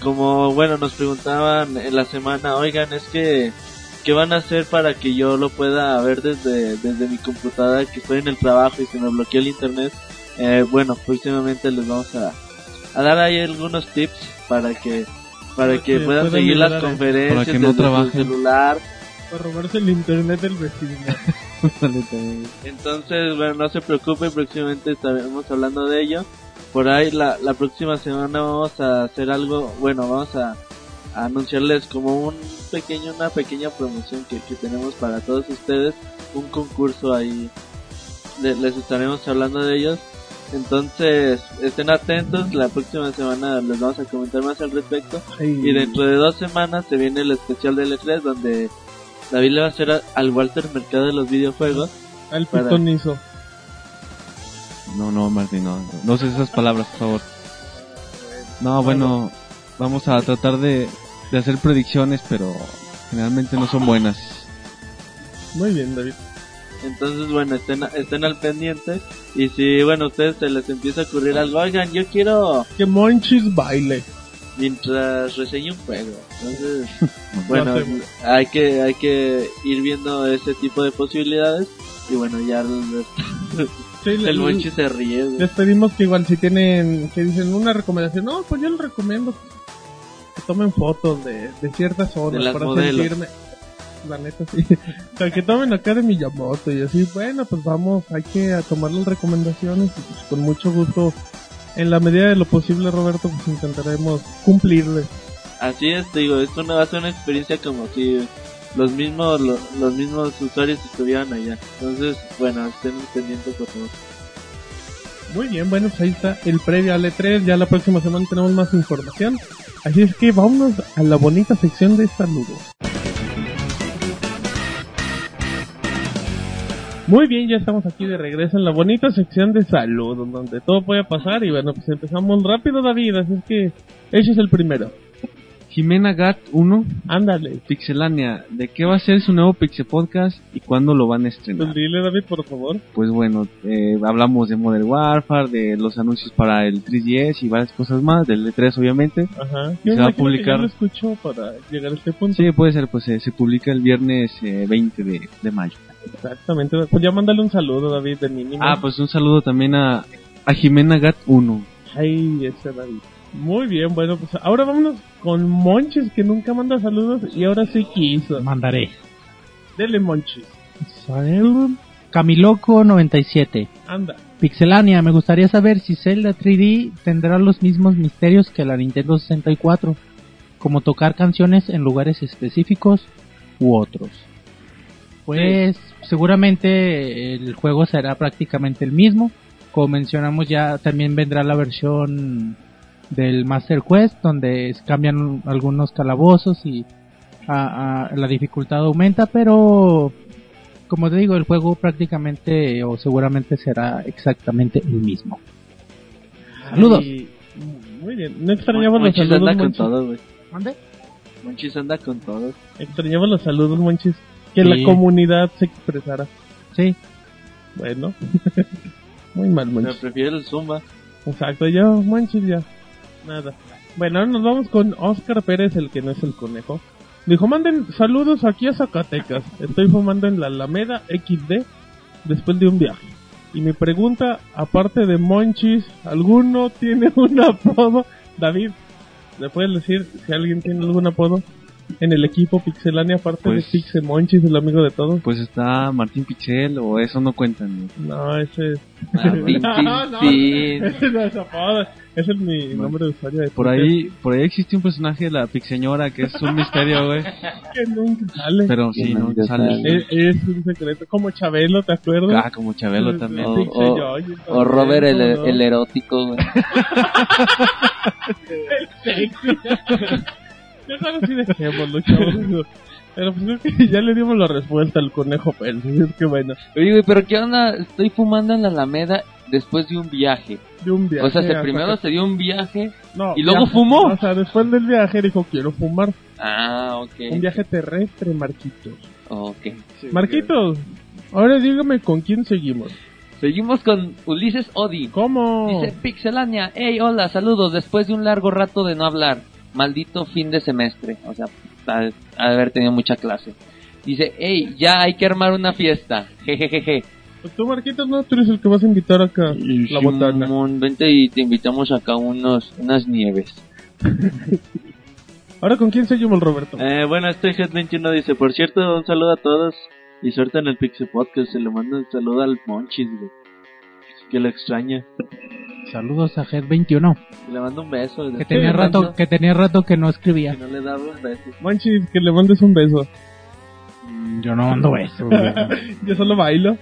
Como, bueno, nos preguntaban en la semana, oigan, es que, ¿qué van a hacer para que yo lo pueda ver desde, desde mi computadora, que estoy en el trabajo y se me bloquea el internet? Eh, bueno, próximamente les vamos a, a dar ahí algunos tips para que, para que que puedan seguir las eh, conferencias para que no desde su trabajen. celular. Para robarse el internet del vecino. Entonces, bueno, no se preocupe, próximamente estaremos hablando de ello. Por ahí la, la próxima semana vamos a hacer algo, bueno, vamos a, a anunciarles como un pequeño, una pequeña promoción que, que tenemos para todos ustedes, un concurso ahí, Le- les estaremos hablando de ellos. Entonces, estén atentos, la próxima semana les vamos a comentar más al respecto. Y dentro de dos semanas se viene el especial de L3 donde David le va a hacer a- al Walter Mercado de los videojuegos. al para- pitonizo. No, no, Martín, no. No uses esas palabras, por favor. No, bueno, vamos a tratar de, de hacer predicciones, pero generalmente no son buenas. Muy bien, David. Entonces, bueno, estén, estén al pendiente. Y si, bueno, a ustedes se les empieza a ocurrir algo, oigan, yo quiero Que Monchis baile. Mientras reseño un juego. Entonces, bueno, hay que, hay que ir viendo ese tipo de posibilidades. Y bueno, ya el, Sí, el se ríe. Les pedimos que igual si tienen, que dicen una recomendación, no, pues yo les recomiendo que tomen fotos de, de ciertas zonas De para modelos. sentirme. La neta sí. o sea, que tomen acá de Miyamoto y así, bueno, pues vamos, hay que a tomar las recomendaciones y pues con mucho gusto, en la medida de lo posible, Roberto, pues intentaremos cumplirles. Así es, te digo, esto no va a ser una experiencia como si los mismos lo- los mismos usuarios estuvieran allá. Entonces, bueno, estén pendientes por favor. Muy bien, bueno, pues ahí está el previo al E3, ya la próxima semana tenemos más información. Así es que vámonos a la bonita sección de saludos. Muy bien, ya estamos aquí de regreso en la bonita sección de saludos, donde todo puede pasar y bueno, pues empezamos rápido David, así es que ese es el primero. Jimena Gat 1, Ándale, Pixelania, ¿de qué va a ser su nuevo Pixel Podcast y cuándo lo van a pues estrenar? dile David por favor. Pues bueno, eh, hablamos de Modern Warfare, de los anuncios para el 3DS y varias cosas más, del E3 obviamente. Ajá. Se Yo va a publicar. ya lo escucho para llegar a este punto. Sí, puede ser, pues eh, se publica el viernes eh, 20 de, de mayo. Exactamente, pues ya mándale un saludo David de mínimo. Ah, pues un saludo también a, a Jimena Gat 1. Ay, ese David. Muy bien, bueno, pues ahora vámonos con Monches, que nunca manda saludos y ahora sí quiso. Mandaré. Dele, Monches. Salud. Camiloco 97. Anda. Pixelania, me gustaría saber si Zelda 3D tendrá los mismos misterios que la Nintendo 64, como tocar canciones en lugares específicos u otros. Pues seguramente el juego será prácticamente el mismo. Como mencionamos ya también vendrá la versión del Master Quest donde cambian algunos calabozos y a- a- la dificultad aumenta, pero como te digo, el juego prácticamente o seguramente será exactamente el mismo. Saludos. Ay, muy bien. No extrañamos los saludos, anda con Monchis. todo, güey. ¿Mande? Monchis anda con todo. Extrañamos los saludos, Monchis. Que Sí. la comunidad se expresara. Sí. Bueno. muy mal, Me Monchis. prefiero el Zumba. Exacto, yo, Monchis ya. Nada. Bueno, ahora nos vamos con Oscar Pérez, el que no es el conejo. Dijo, manden saludos aquí a Zacatecas. Estoy fumando en la Alameda XD después de un viaje. Y mi pregunta, aparte de Monchis, ¿alguno tiene un apodo? David, ¿le puedes decir si alguien tiene algún apodo en el equipo Pixelania aparte Pues- de Pixe Monchis, el amigo de todos? Pues está Martín Pichel o eso no cuentan. ¿no? No, ese es... Ah, pin, No, no, ese no es apodo. Ese es mi Bueno, nombre de usuario de Por ahí, por ahí existe un personaje de la Pixeñora que es un misterio, güey. que nunca sale. Pero sí, no Nunca sale. Es, es un secreto. Como Chabelo, ¿te acuerdas? Ah, como Chabelo también. O- Pixel o- O Robert el, el erótico, güey. Sexy. Dejémoslo, chavos. Pero pues que ya le dimos la respuesta al conejo Pérez. Es que bueno, Oye, güey, pero ¿qué onda? Estoy fumando en la Alameda después de un viaje. de un viaje. O sea, se primero Zacatecas. se dio un viaje. No, ¿y luego viaje. fumó? O sea, después del viaje dijo, quiero fumar. Ah, Un ok. viaje terrestre, Marquitos. Ok. Marquitos, ahora dígame con quién seguimos. Seguimos con Ulises Odi. ¿Cómo? Dice Pixelania, hey, hola, saludos, después de un largo rato de no hablar, maldito fin de semestre, o sea, de haber tenido mucha clase. Dice, hey, ya hay que armar una fiesta, jejejeje. Pues tú, Marquitos, no, tú eres el que vas a invitar acá la botana. Simón, vente y te invitamos acá unos, unas nieves. Ahora, ¿con quién seguimos, Roberto? Eh, bueno, este Head21 dice, por cierto, un saludo a todos Y suerte en el Pixie Podcast. Se le manda un saludo al Monchis, güey. Que lo extraña. Saludos a Head21, Que le manda un beso. que tenía rato, que tenía rato que no escribía. Que no le daba un beso. Monchis, que le mandes un beso. Mm, Yo no mando besos. Yo solo bailo.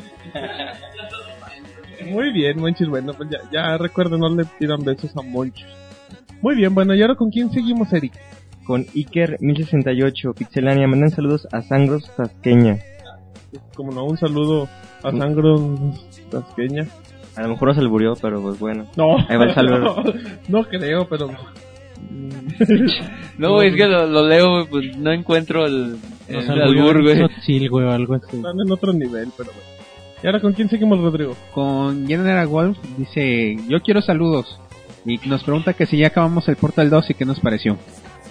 Muy bien, Monchis. Bueno, pues ya, ya recuerden, no le pidan besos a Monchis. Muy bien, bueno, ¿y ahora con quién seguimos, Eric? Con Iker 1068, Pixelania, mandan saludos a Sangros Tasqueña. Como no, un saludo a Sangro Tasqueña. A lo mejor no se le murió, pero pues bueno. No, Ahí va el saludo. no, creo, pero... No, güey, es que lo, lo leo, güey, pues no encuentro el, No el sé, albur, güey. Güey, o algo así. Están en otro nivel, pero bueno. ¿Y ahora con quién seguimos, Rodrigo? Con General Wolf dice, yo quiero saludos. Y nos pregunta que si ya acabamos el Portal 2 y qué nos pareció.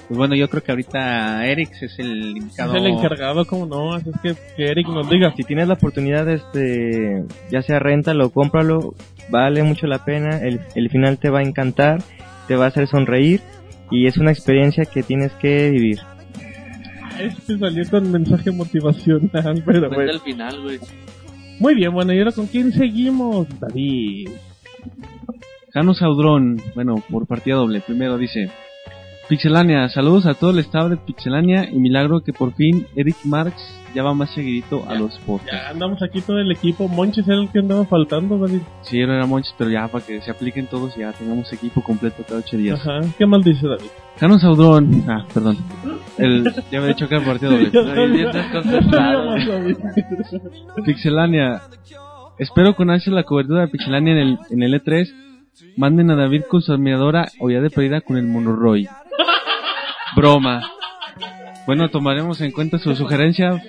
Pues bueno, yo creo que ahorita Eric es el indicado. Es el encargado, como no, así es que, que Eric nos diga. Si tienes la oportunidad, este, ya sea réntalo cómpralo, vale mucho la pena. El, el final te va a encantar, te va a hacer sonreír y es una experiencia que tienes que vivir. Este salió con mensaje motivacional, pero Cuenta bueno. el final, güey. Muy bien, bueno, ¿y ahora con quién seguimos, David? Jano Saudrón, bueno, por partida doble. Primero dice: Pixelania, saludos a todo el estado de Pixelania y milagro que por fin Eric Marx ya va más seguidito a los podcasts. Ya andamos aquí todo el equipo. Monches era el que andaba faltando, David. Sí, no era Monchis, pero ya para que se apliquen todos y ya tengamos equipo completo cada ocho días. Ajá, ¿qué mal dice David? Jano Saudrón, ah, perdón. El, ya me he dicho que doble. Bien desconcertado. Pixelania, espero con ansia la cobertura de Pixelania en el, en el E3. Manden a David con su admiradora o ya de pedida con el Monoroy. Broma. Bueno, tomaremos en cuenta su sugerencia,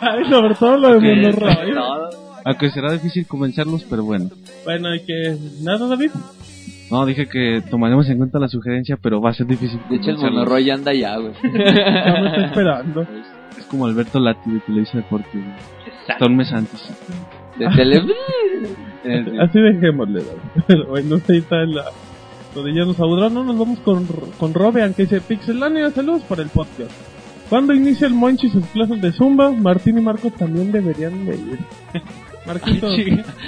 Ay, sobre todo lo de todo. aunque será difícil convencerlos, pero bueno. Bueno, y que... ¿Nada, David? No, dije que tomaremos en cuenta la sugerencia, pero va a ser difícil De hecho, el monorroy ya anda ya, güey. Ya me está esperando. Es como Alberto Lati de Televisa Deportes. Hasta un mes antes. De tele... Así dejémosle, bueno, ahí está la... Lo de Llanos Audrón, no nos vamos con, con Robean, que dice Pixelania, saludos para el podcast. Cuando inicia el Monchi sus clases de Zumba, Martín y Marcos también deberían de ir. Marquitos,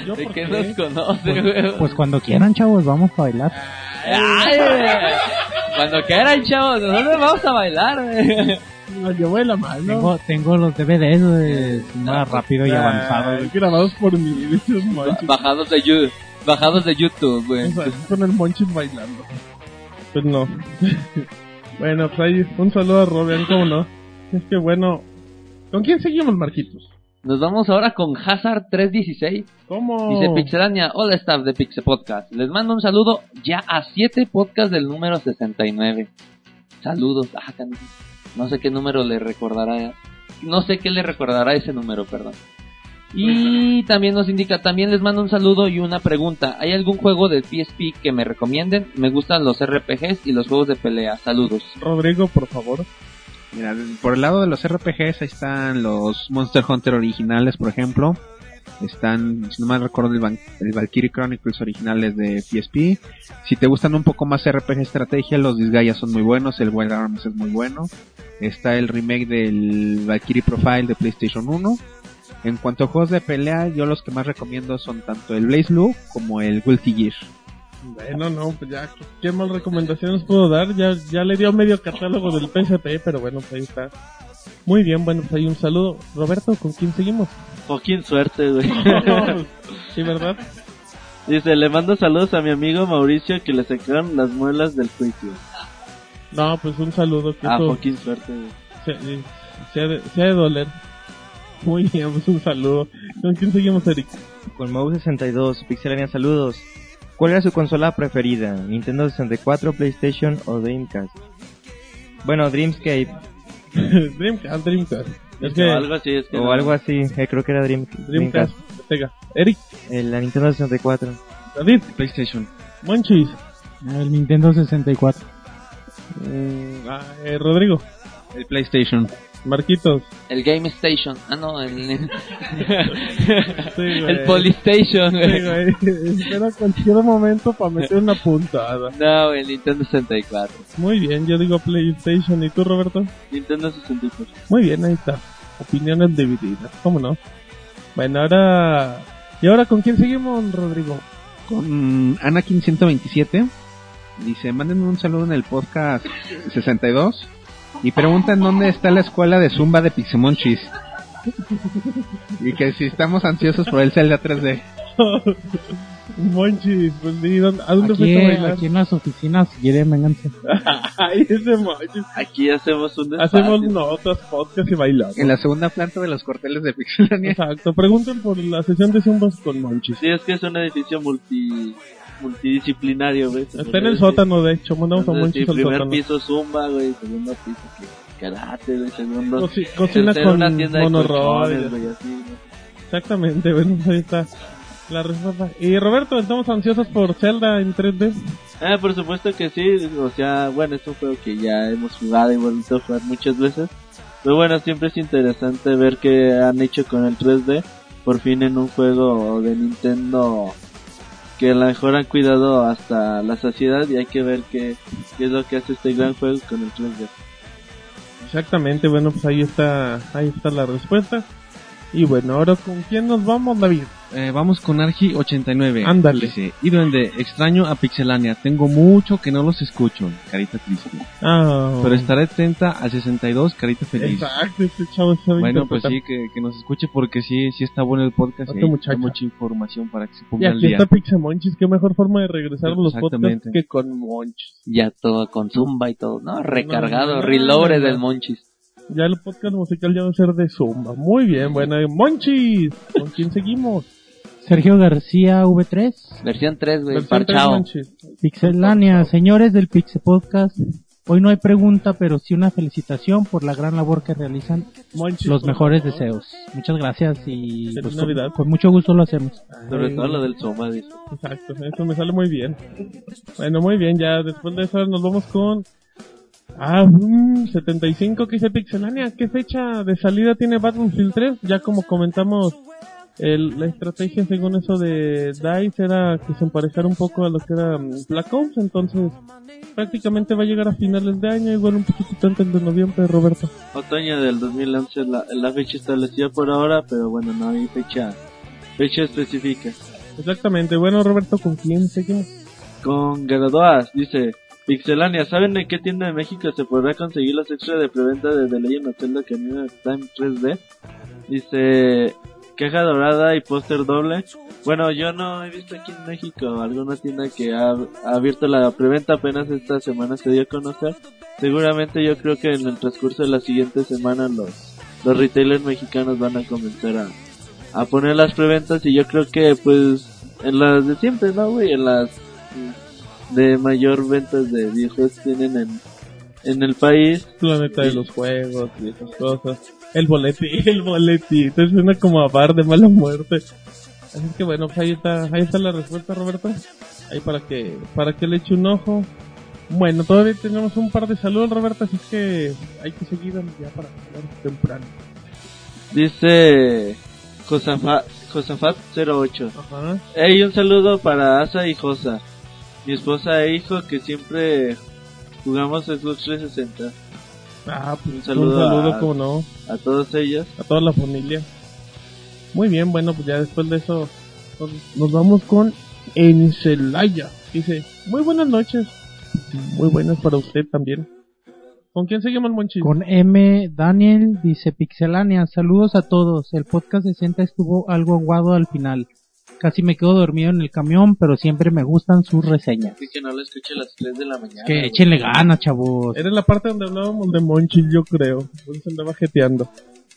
¿yo ¿De qué nos conoce, güey? Pues cuando quieran, chavos, vamos a bailar. Ay. Cuando quieran, chavos, nosotros vamos a bailar, güey. Nos llevó la mano. Tengo, tengo los DVDs de Zumba rápido y avanzado. güey. Grabados por mí, Monchis. Bajados de, Yu- bajados de YouTube, güey. O sea, con el Monchis bailando. Pues no. bueno, pues ahí un saludo a Robean, ¿cómo no? Es que bueno. ¿Con quién seguimos, Marquitos? Nos vamos ahora con Hazard 316. ¿Cómo? Dice Pixelania, hola staff de Pixel Podcast. Les mando un saludo ya a 7 podcasts del número 69. Saludos. Ah, can- no sé qué número le recordará. No sé qué le recordará ese número, perdón. Y también nos indica, también les mando un saludo y una pregunta. ¿Hay algún juego del PSP que me recomienden? Me gustan los RPGs y los juegos de pelea. Saludos. Rodrigo, por favor. Mira, por el lado de los RPGs, ahí están los Monster Hunter originales, por ejemplo. Están, si no mal recuerdo, el, el Valkyrie Chronicles originales de PSP. Si te gustan un poco más RPG estrategia, los Disgaea son muy buenos, el Wild Arms es muy bueno. Está el remake del Valkyrie Profile de PlayStation 1. En cuanto a juegos de pelea, yo los que más recomiendo son tanto el Blaze Blue como el Guilty Gear. Bueno, no, pues ya, ¿qué más recomendaciones puedo dar? Ya, ya le dio medio catálogo del PSP, pero bueno, pues ahí está. Muy bien, bueno, pues ahí un saludo. Roberto, ¿con quién seguimos? Joaquín, suerte, güey. sí, ¿verdad? Dice, le mando saludos a mi amigo Mauricio que le sacaron las muelas del juicio. No, pues un saludo. Que Ah, Joaquín, suerte, güey. se, se ha de, se ha de doler. Muy bien, pues un saludo. ¿Con quién seguimos, Eric? Con Mouse 62, Pixelania, saludos. ¿Cuál era su consola preferida? ¿Nintendo 64, PlayStation o Dreamcast? Bueno, Dreamscape Dreamcast, Dreamcast. Es O que algo así, es que o no. algo así, eh, creo que era Dream, Dreamcast, Sega. Eric, Eh, la Nintendo 64. David, PlayStation. Monchis, El Nintendo 64. mm, ah, eh, Rodrigo, El PlayStation. Marquitos. El Game Station. Ah, no, el, Sí, güey. el Polystation, Sí, güey. Espera cualquier momento para meter una puntada. No, el Nintendo 64. Muy bien, yo digo PlayStation. ¿Y tú, Roberto? Nintendo 64. Muy bien, ahí está. opiniones divididas, ¿cómo no? Bueno, ahora... ¿Y ahora con quién seguimos, Rodrigo? Con Anakin 127. Dice, mándenme un saludo en el podcast 62 y preguntan dónde está la escuela de Zumba de Pixemonchis. y que si estamos ansiosos por el Zelda 3D. Monchis, pues, ¿y dónde- ¿a dónde Aquí, fuiste a bailar? aquí en las oficinas, si quieren, vénganse. Ay, ese Monchis. Aquí hacemos un Hacemos despacio. notas, podcast y bailamos. En la segunda planta de los corteles de Pixelania. Exacto, pregunten por la sesión de zumbas con Monchis. Sí, es que es un edificio multi multidisciplinario, güey. Está en el sótano, de hecho, mandamos a Entonces, sí, Monchis al primer sótano. piso zumba, güey, segundo piso karate, güey, segundo Coci- cocina con colchones, güey. Exactamente, bueno, pues ahí está la respuesta. Y Roberto, estamos ansiosos por Zelda en 3D. Ah, por supuesto que sí, o sea, bueno, es un juego que ya hemos jugado y vuelto a jugar muchas veces. Pero bueno, siempre es interesante ver qué han hecho con el 3D, por fin en un juego de Nintendo que a lo mejor han cuidado hasta la saciedad y hay que ver qué, es lo que hace este gran juego con el 3D. Exactamente, bueno, pues ahí está, ahí está la respuesta. Y bueno, ahora con quién nos vamos, David. Eh, vamos con Argi89. Ándale. Dice, y duende, extraño a Pixelania. Tengo mucho que no los escucho. Carita triste. Ah, Pero estaré atenta al 62, carita feliz. Exacto, este chavo sabe Bueno, pues sí, que, que nos escuche porque sí, sí está bueno el podcast. Y hay mucha información para que se Y ponga al aquí día. está Pixamonchis, qué mejor forma de regresar a los podcasts que con Monchis. Ya todo con zumba y todo, ¿no? Recargado, no. del Monchis. Ya el podcast musical ya va a ser de Zumba. Muy bien, bueno, Monchis. ¿Con quién seguimos? Sergio García V3, Versión 3, güey, Versión tres, parchao. Pixelania, señores del Pixe Podcast. Hoy no hay pregunta, pero sí una felicitación por la gran labor que realizan. Monchis, Los mejores favor. deseos. Muchas gracias y pues, con, con mucho gusto lo hacemos. Sobre Ay, todo lo del Soma, dice. Exacto, eso me sale muy bien. Bueno, muy bien, ya después de eso nos vamos con... Ah, mm, 75 que dice Pixelania. ¿Qué fecha de salida tiene Battlefield 3? Ya como comentamos, el- la estrategia según eso de DICE era que se emparejara un poco a lo que era mm, Black Ops, entonces prácticamente va a llegar a finales de año, igual un poquito antes de noviembre, Roberto. Otoño del 2011 la, la fecha establecida por ahora, pero bueno, no hay fecha fecha específica. Exactamente, bueno Roberto, ¿con quién seguimos? Con Gradoas, dice Pixelania, ¿saben en qué tienda de México se podrá conseguir los extras de preventa de The Legend of Zelda Ocarina of Time 3D? Dice caja dorada y póster doble. Bueno, yo no he visto aquí en México alguna tienda que ha, ha abierto la preventa apenas esta semana se dio a conocer. Seguramente yo creo que en el transcurso de la siguiente semana los, los retailers mexicanos van a comenzar a, a poner las preventas y yo creo que pues en las de siempre, ¿no, güey? En las de mayor ventas de videojuegos tienen en, en el país. planeta de los juegos y esas cosas. El boleti, el boletito, suena como a bar de mala muerte. Así que bueno, pues ahí está, ahí está la respuesta, Roberto. Ahí para que, para que le eche un ojo. Bueno, todavía tenemos un par de saludos, Roberto, así que hay que seguir ya para temprano. Dice Josafat, Josafat 08. Ajá. Hey, un saludo para Asa y Josa, mi esposa e hijo que siempre jugamos Xbox 360. Ah, pues Un saludo un saludo, a- como no, A todos ellos. a toda la familia. Muy bien, bueno, pues ya después de eso nos, nos vamos con Encelaya. Dice, muy buenas noches. Muy buenas para usted también. ¿Con quién seguimos, Monchis? Con M. Daniel dice Pixelania, saludos a todos. El podcast 60 estuvo algo aguado al final. Casi me quedo dormido en el camión, pero siempre me gustan sus reseñas. Así que no lo escuché a las 3 de la mañana. Que échenle ganas, chavos. Era la parte donde hablábamos de Monchis, yo creo. Por eso andaba jeteando.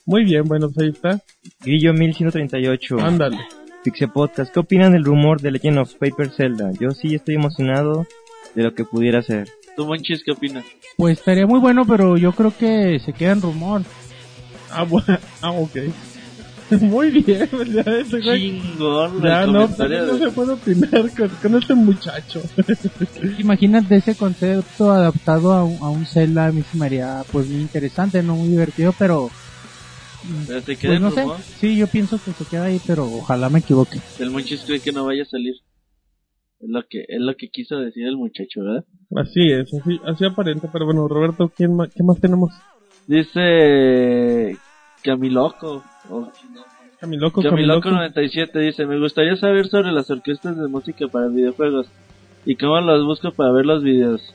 Muy bien, bueno, pues ahí está. Grillo 1138. Ándale. Pixie Podcast, ¿qué opinan del rumor de Legend of Paper Zelda? Yo sí estoy emocionado de lo que pudiera ser. ¿Tú, Monchis, qué opinas? Pues estaría muy bueno, pero yo creo que se queda en rumor. Ah, bueno. Ah, ok. Muy bien, pues ya ese güey. Chingón, Ya no, de- se puede opinar con, con este muchacho. Imagínate ese concepto adaptado a un, a un Zelda, a mí se me haría pues muy interesante, no muy divertido, pero Pero se queda pues no sé. Sí, yo pienso que se queda ahí, pero ojalá me equivoque. El Monchis cree que no vaya a salir. Es lo que, es lo que quiso decir el muchacho, ¿verdad? Así es, así, así aparenta. Pero bueno, Roberto, ¿quién ma- ¿qué más tenemos? Dice Camiloco. Camiloco, Camiloco Camiloco. 97 dice, me gustaría saber sobre las orquestas de música para videojuegos y cómo los busco para ver los videos.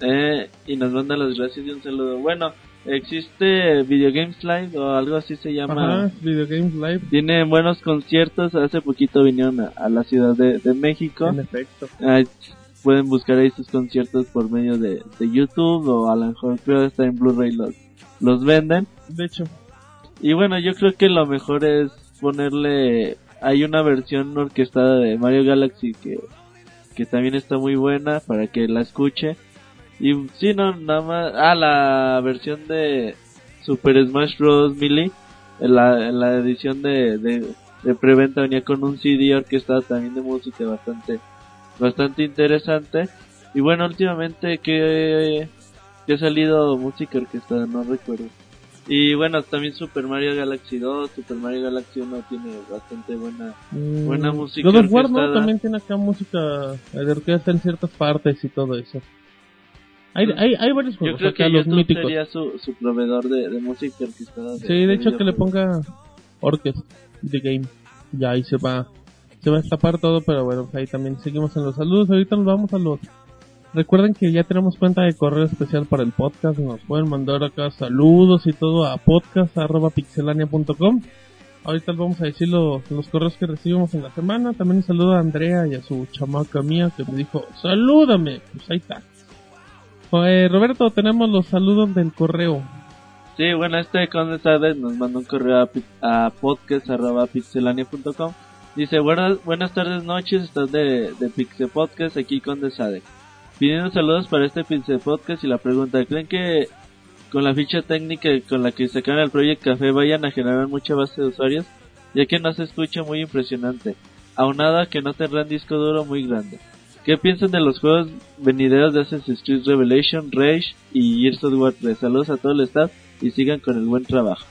Eh, y nos manda las gracias y un saludo. Bueno, existe Video Games Live o algo así se llama. Ajá, Video Games Live. Tiene buenos conciertos. Hace poquito vinieron a, a la Ciudad de, de México. En efecto. Ahí pueden buscar ahí sus conciertos por medio de, de YouTube o a lo mejor creo que está en Blu-ray los, los venden. De hecho, Y bueno, yo creo que lo mejor es ponerle... Hay una versión orquestada de Mario Galaxy que, que también está muy buena para que la escuche. Y sí, no, nada más... Ah, la versión de Super Smash Bros. Melee. En la, en la edición de, de, de preventa venía con un CD orquestado también de música bastante bastante interesante. Y bueno, últimamente que, que ha salido música orquestada, no recuerdo. Y bueno, también Super Mario Galaxy 2, Super Mario Galaxy 1 tiene bastante buena mm, Buena música God of War. También tiene acá música de orquesta en ciertas partes y todo eso. Hay, hay, hay varios Yo juegos creo acá, que los YouTube míticos. sería su, su proveedor de, de música orquestada. Sí, de hecho que le ponga Orquest The Game. Ya ahí se va se va a escapar todo, pero bueno, ahí también seguimos en los saludos. Ahorita nos vamos a los Recuerden que ya tenemos cuenta de correo especial para el podcast, nos pueden mandar acá saludos y todo a podcast@pixelania.com. Ahorita vamos a decir los, los correos que recibimos en la semana. También un saludo a Andrea y a su chamaca mía que me dijo, salúdame. Pues ahí está. Eh, Roberto, tenemos los saludos del correo. Sí, bueno, este Conde Sade nos manda un correo a, a podcast.pixelania.com. Dice, buenas, buenas tardes, noches, estás de, de Pixel Podcast, aquí Conde Sade. Pidiendo saludos para este Pixel Podcast y la pregunta, ¿creen que con la ficha técnica con la que sacaron el Project Café vayan a generar mucha base de usuarios? Ya que no se escucha muy impresionante. Aunada que no tendrán disco duro muy grande. ¿Qué piensan de los juegos venideros de Assassin's Creed Revelation, Rage y Gears of War 3? Saludos a todo el staff y sigan con el buen trabajo.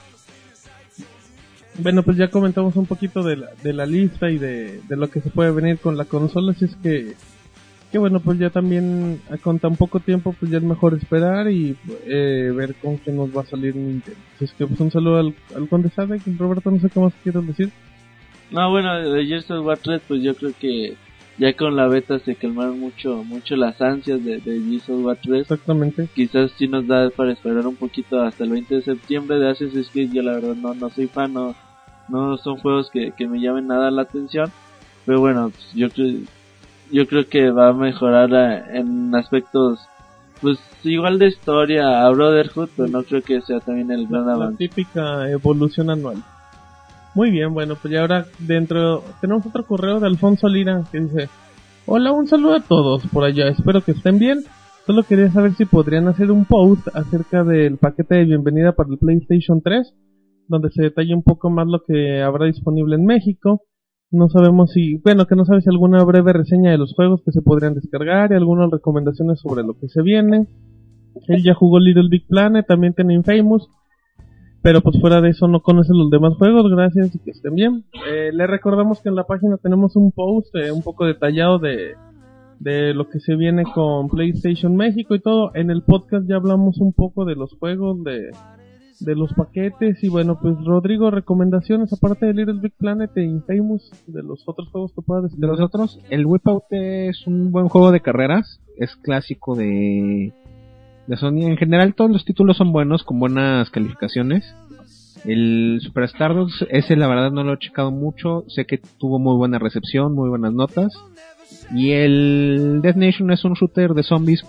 Bueno, pues ya comentamos un poquito de la, de la lista y de, de lo que se puede venir con la consola, así es que, que bueno, pues ya también eh, con tan poco tiempo, pues ya es mejor esperar y eh, ver con qué nos va a salir Nintendo. Así es que pues un saludo al, al Conde Sade, Roberto, no sé qué más quieres decir. No, bueno, de Gears of War 3, pues yo creo que ya con la beta se calmaron mucho mucho las ansias de, de Gears of War 3. Exactamente. Quizás sí nos da para esperar un poquito hasta el 20 de septiembre de Assassin's Creed. Yo la verdad no, no soy fan, no, no son juegos que, que me llamen nada la atención. Pero bueno, pues, yo creo, yo creo que va a mejorar eh, en aspectos, pues igual de historia a Brotherhood, pero no creo que sea también el gran La avance. típica evolución anual. Muy bien, bueno, pues ya ahora dentro tenemos otro correo de Alfonso Lira que dice, hola, un saludo a todos por allá, espero que estén bien. Solo quería saber si podrían hacer un post acerca del paquete de bienvenida para el PlayStation 3, donde se detalle un poco más lo que habrá disponible en México. No sabemos si, bueno, que no sabes si alguna breve reseña de los juegos que se podrían descargar y algunas recomendaciones sobre lo que se viene. Él ya jugó Little Big Planet, también tiene Infamous. Pero pues fuera de eso no conoce los demás juegos, gracias y que estén bien. Eh, le recordamos que en la página tenemos un post eh, un poco detallado de, de lo que se viene con PlayStation México y todo. En el podcast ya hablamos un poco de los juegos, de, de los paquetes y bueno, pues Rodrigo, recomendaciones aparte de Little Big Planet e Infamous, de los otros juegos que puedas De los otros, el Wipeout es un buen juego de carreras, es clásico de, de Sony. En general todos los títulos son buenos, con buenas calificaciones. El Super Stardust, ese la verdad no lo he checado mucho, sé que tuvo muy buena recepción, muy buenas notas. Y el Death Nation es un shooter de zombies,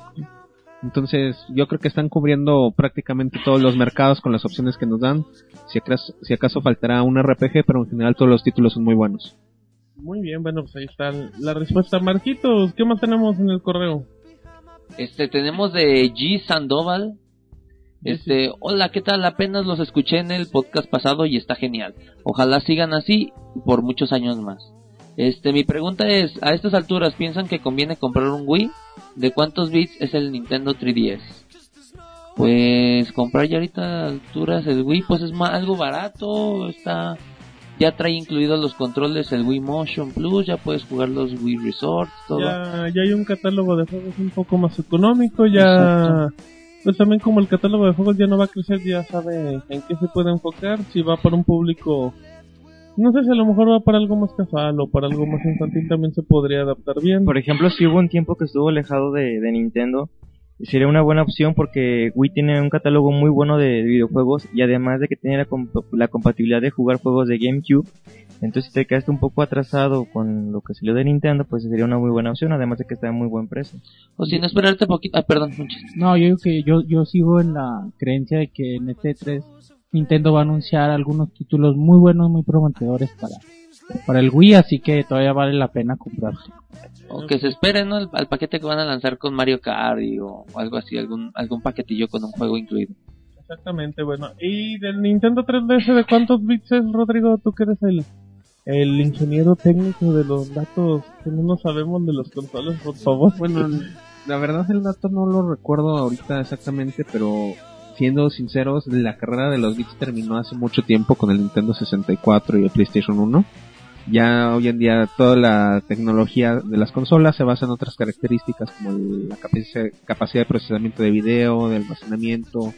entonces yo creo que están cubriendo prácticamente todos los mercados con las opciones que nos dan. Si acaso, si acaso faltará un RPG, pero en general todos los títulos son muy buenos. Muy bien, bueno, pues ahí está la respuesta. Marquitos, ¿qué más tenemos en el correo? Este, tenemos de G. Sandoval. Este, hola, ¿qué tal? Apenas los escuché en el podcast pasado y está genial. Ojalá sigan así por muchos años más. Este, mi pregunta es, a estas alturas, ¿piensan que conviene comprar un Wii? ¿De cuántos bits es el Nintendo 3DS? Pues comprar ya ahorita a alturas el Wii, pues es ma- algo barato, está ya trae incluidos los controles el Wii Motion Plus, ya puedes jugar los Wii Resorts, todo. Ya, ya hay un catálogo de juegos un poco más económico, ya Exacto. pues también como el catálogo de juegos ya no va a crecer, ya sabe en qué se puede enfocar, si va para un público, no sé si a lo mejor va para algo más casual o para algo más infantil también se podría adaptar bien. Por ejemplo, si hubo un tiempo que estuvo alejado de, de Nintendo, sería una buena opción porque Wii tiene un catálogo muy bueno de videojuegos y además de que tiene la, comp- la compatibilidad de jugar juegos de GameCube, entonces si te quedaste un poco atrasado con lo que salió de Nintendo, pues sería una muy buena opción, además de que está a muy buen precio. O si no esperarte poquito. Ah, perdón. No, yo digo que yo, yo sigo en la creencia de que en este 3 Nintendo va a anunciar algunos títulos muy buenos, muy prometedores para, para el Wii, así que todavía vale la pena comprarlo. O que se esperen ¿no? al, al paquete que van a lanzar con Mario Kart y, o, o algo así, algún, algún paquetillo con un juego incluido. Exactamente, bueno. ¿Y del Nintendo 3DS de cuántos bits es, Rodrigo? ¿Tú que eres el, el ingeniero técnico de los datos que no nos sabemos de los controles, por favor? Bueno, la verdad el dato no lo recuerdo ahorita exactamente, pero siendo sinceros, la carrera de los bits terminó hace mucho tiempo con el Nintendo 64 y el PlayStation 1. Ya hoy en día toda la tecnología de las consolas se basa en otras características como la capaci- capacidad de procesamiento de video, de almacenamiento,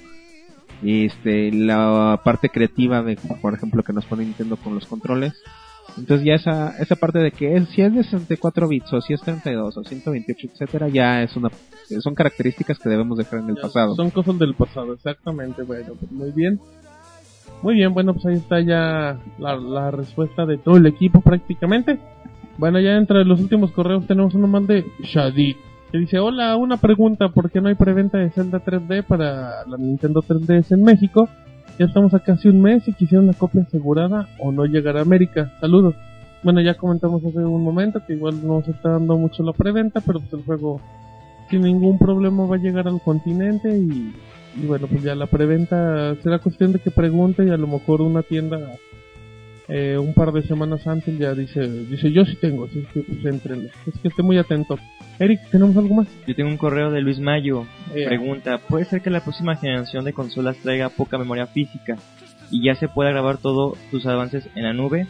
este, la parte creativa de, por ejemplo, que nos pone Nintendo con los controles. Entonces ya esa, esa parte de que es, si es de 64 bits o si es 32 o 128, etcétera, ya es una, son características que debemos dejar en el Ya, pasado. Son cosas del pasado, exactamente. Bueno, pues muy bien. Muy bien, bueno, pues ahí está ya la, la respuesta de todo el equipo prácticamente. Bueno, ya entre los últimos correos tenemos uno más de Shadid. Que dice, hola, una pregunta, ¿por qué no hay preventa de Zelda 3D para la Nintendo 3DS en México? Ya estamos a casi un mes y quisiera una copia asegurada o no llegar a América. Saludos. Bueno, ya comentamos hace un momento que igual no se está dando mucho la preventa, pero pues el juego sin ningún problema va a llegar al continente y, y bueno, pues ya la preventa será cuestión de que pregunte y a lo mejor una tienda eh, un par de semanas antes ya dice, dice yo sí tengo, así que pues entrenle. Es que esté muy atento. Eric, ¿tenemos algo más? Yo tengo un correo de Luis Mayo. Eh, Pregunta, ¿puede ser que la próxima generación de consolas traiga poca memoria física y ya se pueda grabar todos tus avances en la nube?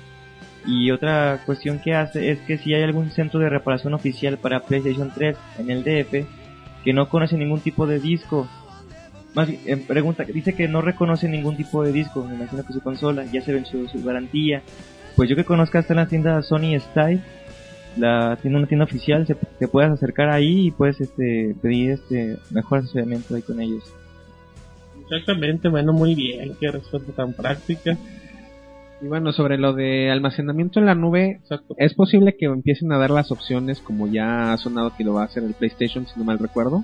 Y otra cuestión que hace es que si hay algún centro de reparación oficial para PlayStation 3 en el DF que no conoce ningún tipo de disco. Más bien, pregunta, dice que no reconoce ningún tipo de disco, me imagino que su consola ya se venció su garantía. Pues yo que conozca está en la tienda Sony Style, la tiene una tienda oficial, se, te puedes acercar ahí y puedes este pedir este mejor asesoramiento ahí con ellos. Exactamente, bueno, muy bien, qué respuesta tan práctica. Y bueno, sobre lo de almacenamiento en la nube, Exacto. es posible que empiecen a dar las opciones como ya ha sonado que lo va a hacer el PlayStation, si no mal recuerdo.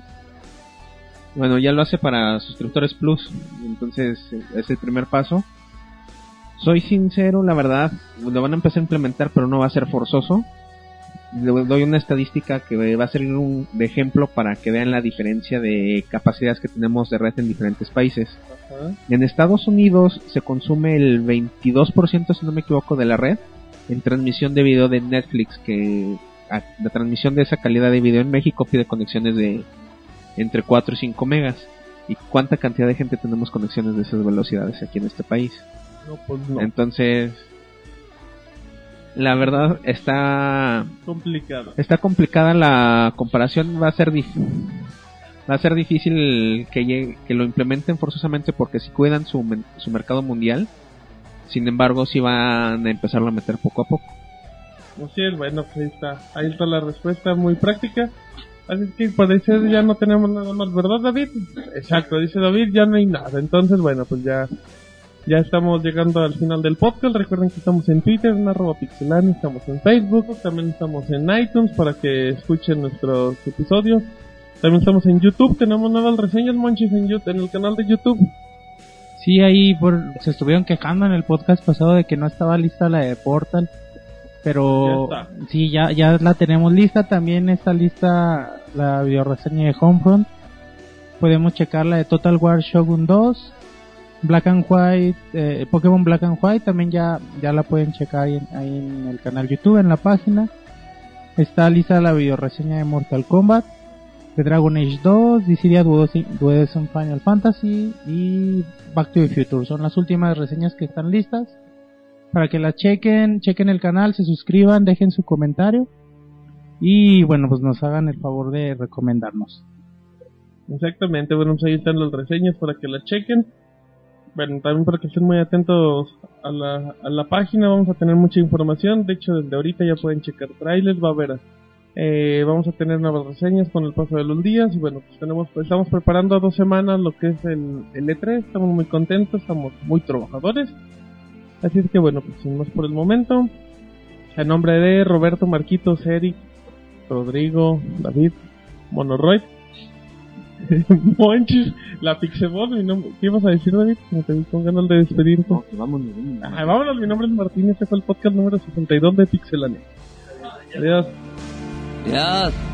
Bueno, ya lo hace para suscriptores Plus, entonces es el primer paso. Soy sincero, la verdad, lo van a empezar a implementar, pero no va a ser forzoso. Le doy una estadística que va a ser un de ejemplo para que vean la diferencia de capacidades que tenemos de red en diferentes países. En Estados Unidos se consume el 22%, si no me equivoco, de la red en transmisión de video de Netflix, que a- la transmisión de esa calidad de video en México pide conexiones de entre 4 y 5 megas. ¿Y cuánta cantidad de gente tenemos conexiones de esas velocidades aquí en este país? No, pues no, Entonces, la verdad está complicado. está complicada la comparación va a ser va a ser difícil que llegue- que lo implementen forzosamente porque si cuidan su su mercado mundial sin embargo sí van a empezarlo a meter poco a poco Así es, bueno, pues ahí está. Ahí está la respuesta muy práctica. Así que parecer ya no tenemos nada más, ¿verdad, David? Exacto, dice David, ya no hay nada. Entonces, bueno, pues ya ya estamos llegando al final del podcast. Recuerden que estamos en Twitter, en pixelani, estamos en Facebook, también estamos en iTunes para que escuchen nuestros episodios. También estamos en YouTube, tenemos nuevas reseñas, monchis, en, YouTube, en el canal de YouTube. Sí, ahí por, se estuvieron quejando en el podcast pasado de que no estaba lista la de Portal. Pero Ya sí, ya, ya la tenemos lista. También está lista la videoreseña de Homefront. Podemos checar la de Total War Shogun 2. Black and White, eh, Pokémon Black and White también ya, ya la pueden checar ahí en, ahí en el canal YouTube, en la página. Está lista la videoreseña de Mortal Kombat, de Dragon Age 2, Dissidia Duodecim Final Fantasy y Back to the Future. Son las últimas reseñas que están listas. Para que las chequen, chequen el canal, se suscriban, dejen su comentario. Y bueno, pues nos hagan el favor de recomendarnos. Exactamente, bueno, pues ahí están las reseñas para que la chequen. Bueno, también para que estén muy atentos a la, a la página, vamos a tener mucha información. De hecho, desde ahorita ya pueden checar trailers, va a haber, eh, vamos a tener nuevas reseñas con el paso de los días. Bueno, pues tenemos, pues estamos preparando a dos semanas lo que es el, el E3, estamos muy contentos, estamos muy trabajadores. Así es que bueno, pues sin más por el momento. En nombre de Roberto, Marquitos, Eric, Rodrigo, David, Monoroid, Monchis, la Pixebot, mi nombre. ¿Qué ibas a decir, David? Me te vi con ganas de despedirte. vámonos. Ah, vámonos, mi nombre es Martín, este fue el podcast número 62 de Pixelania. Adiós. Adiós. Te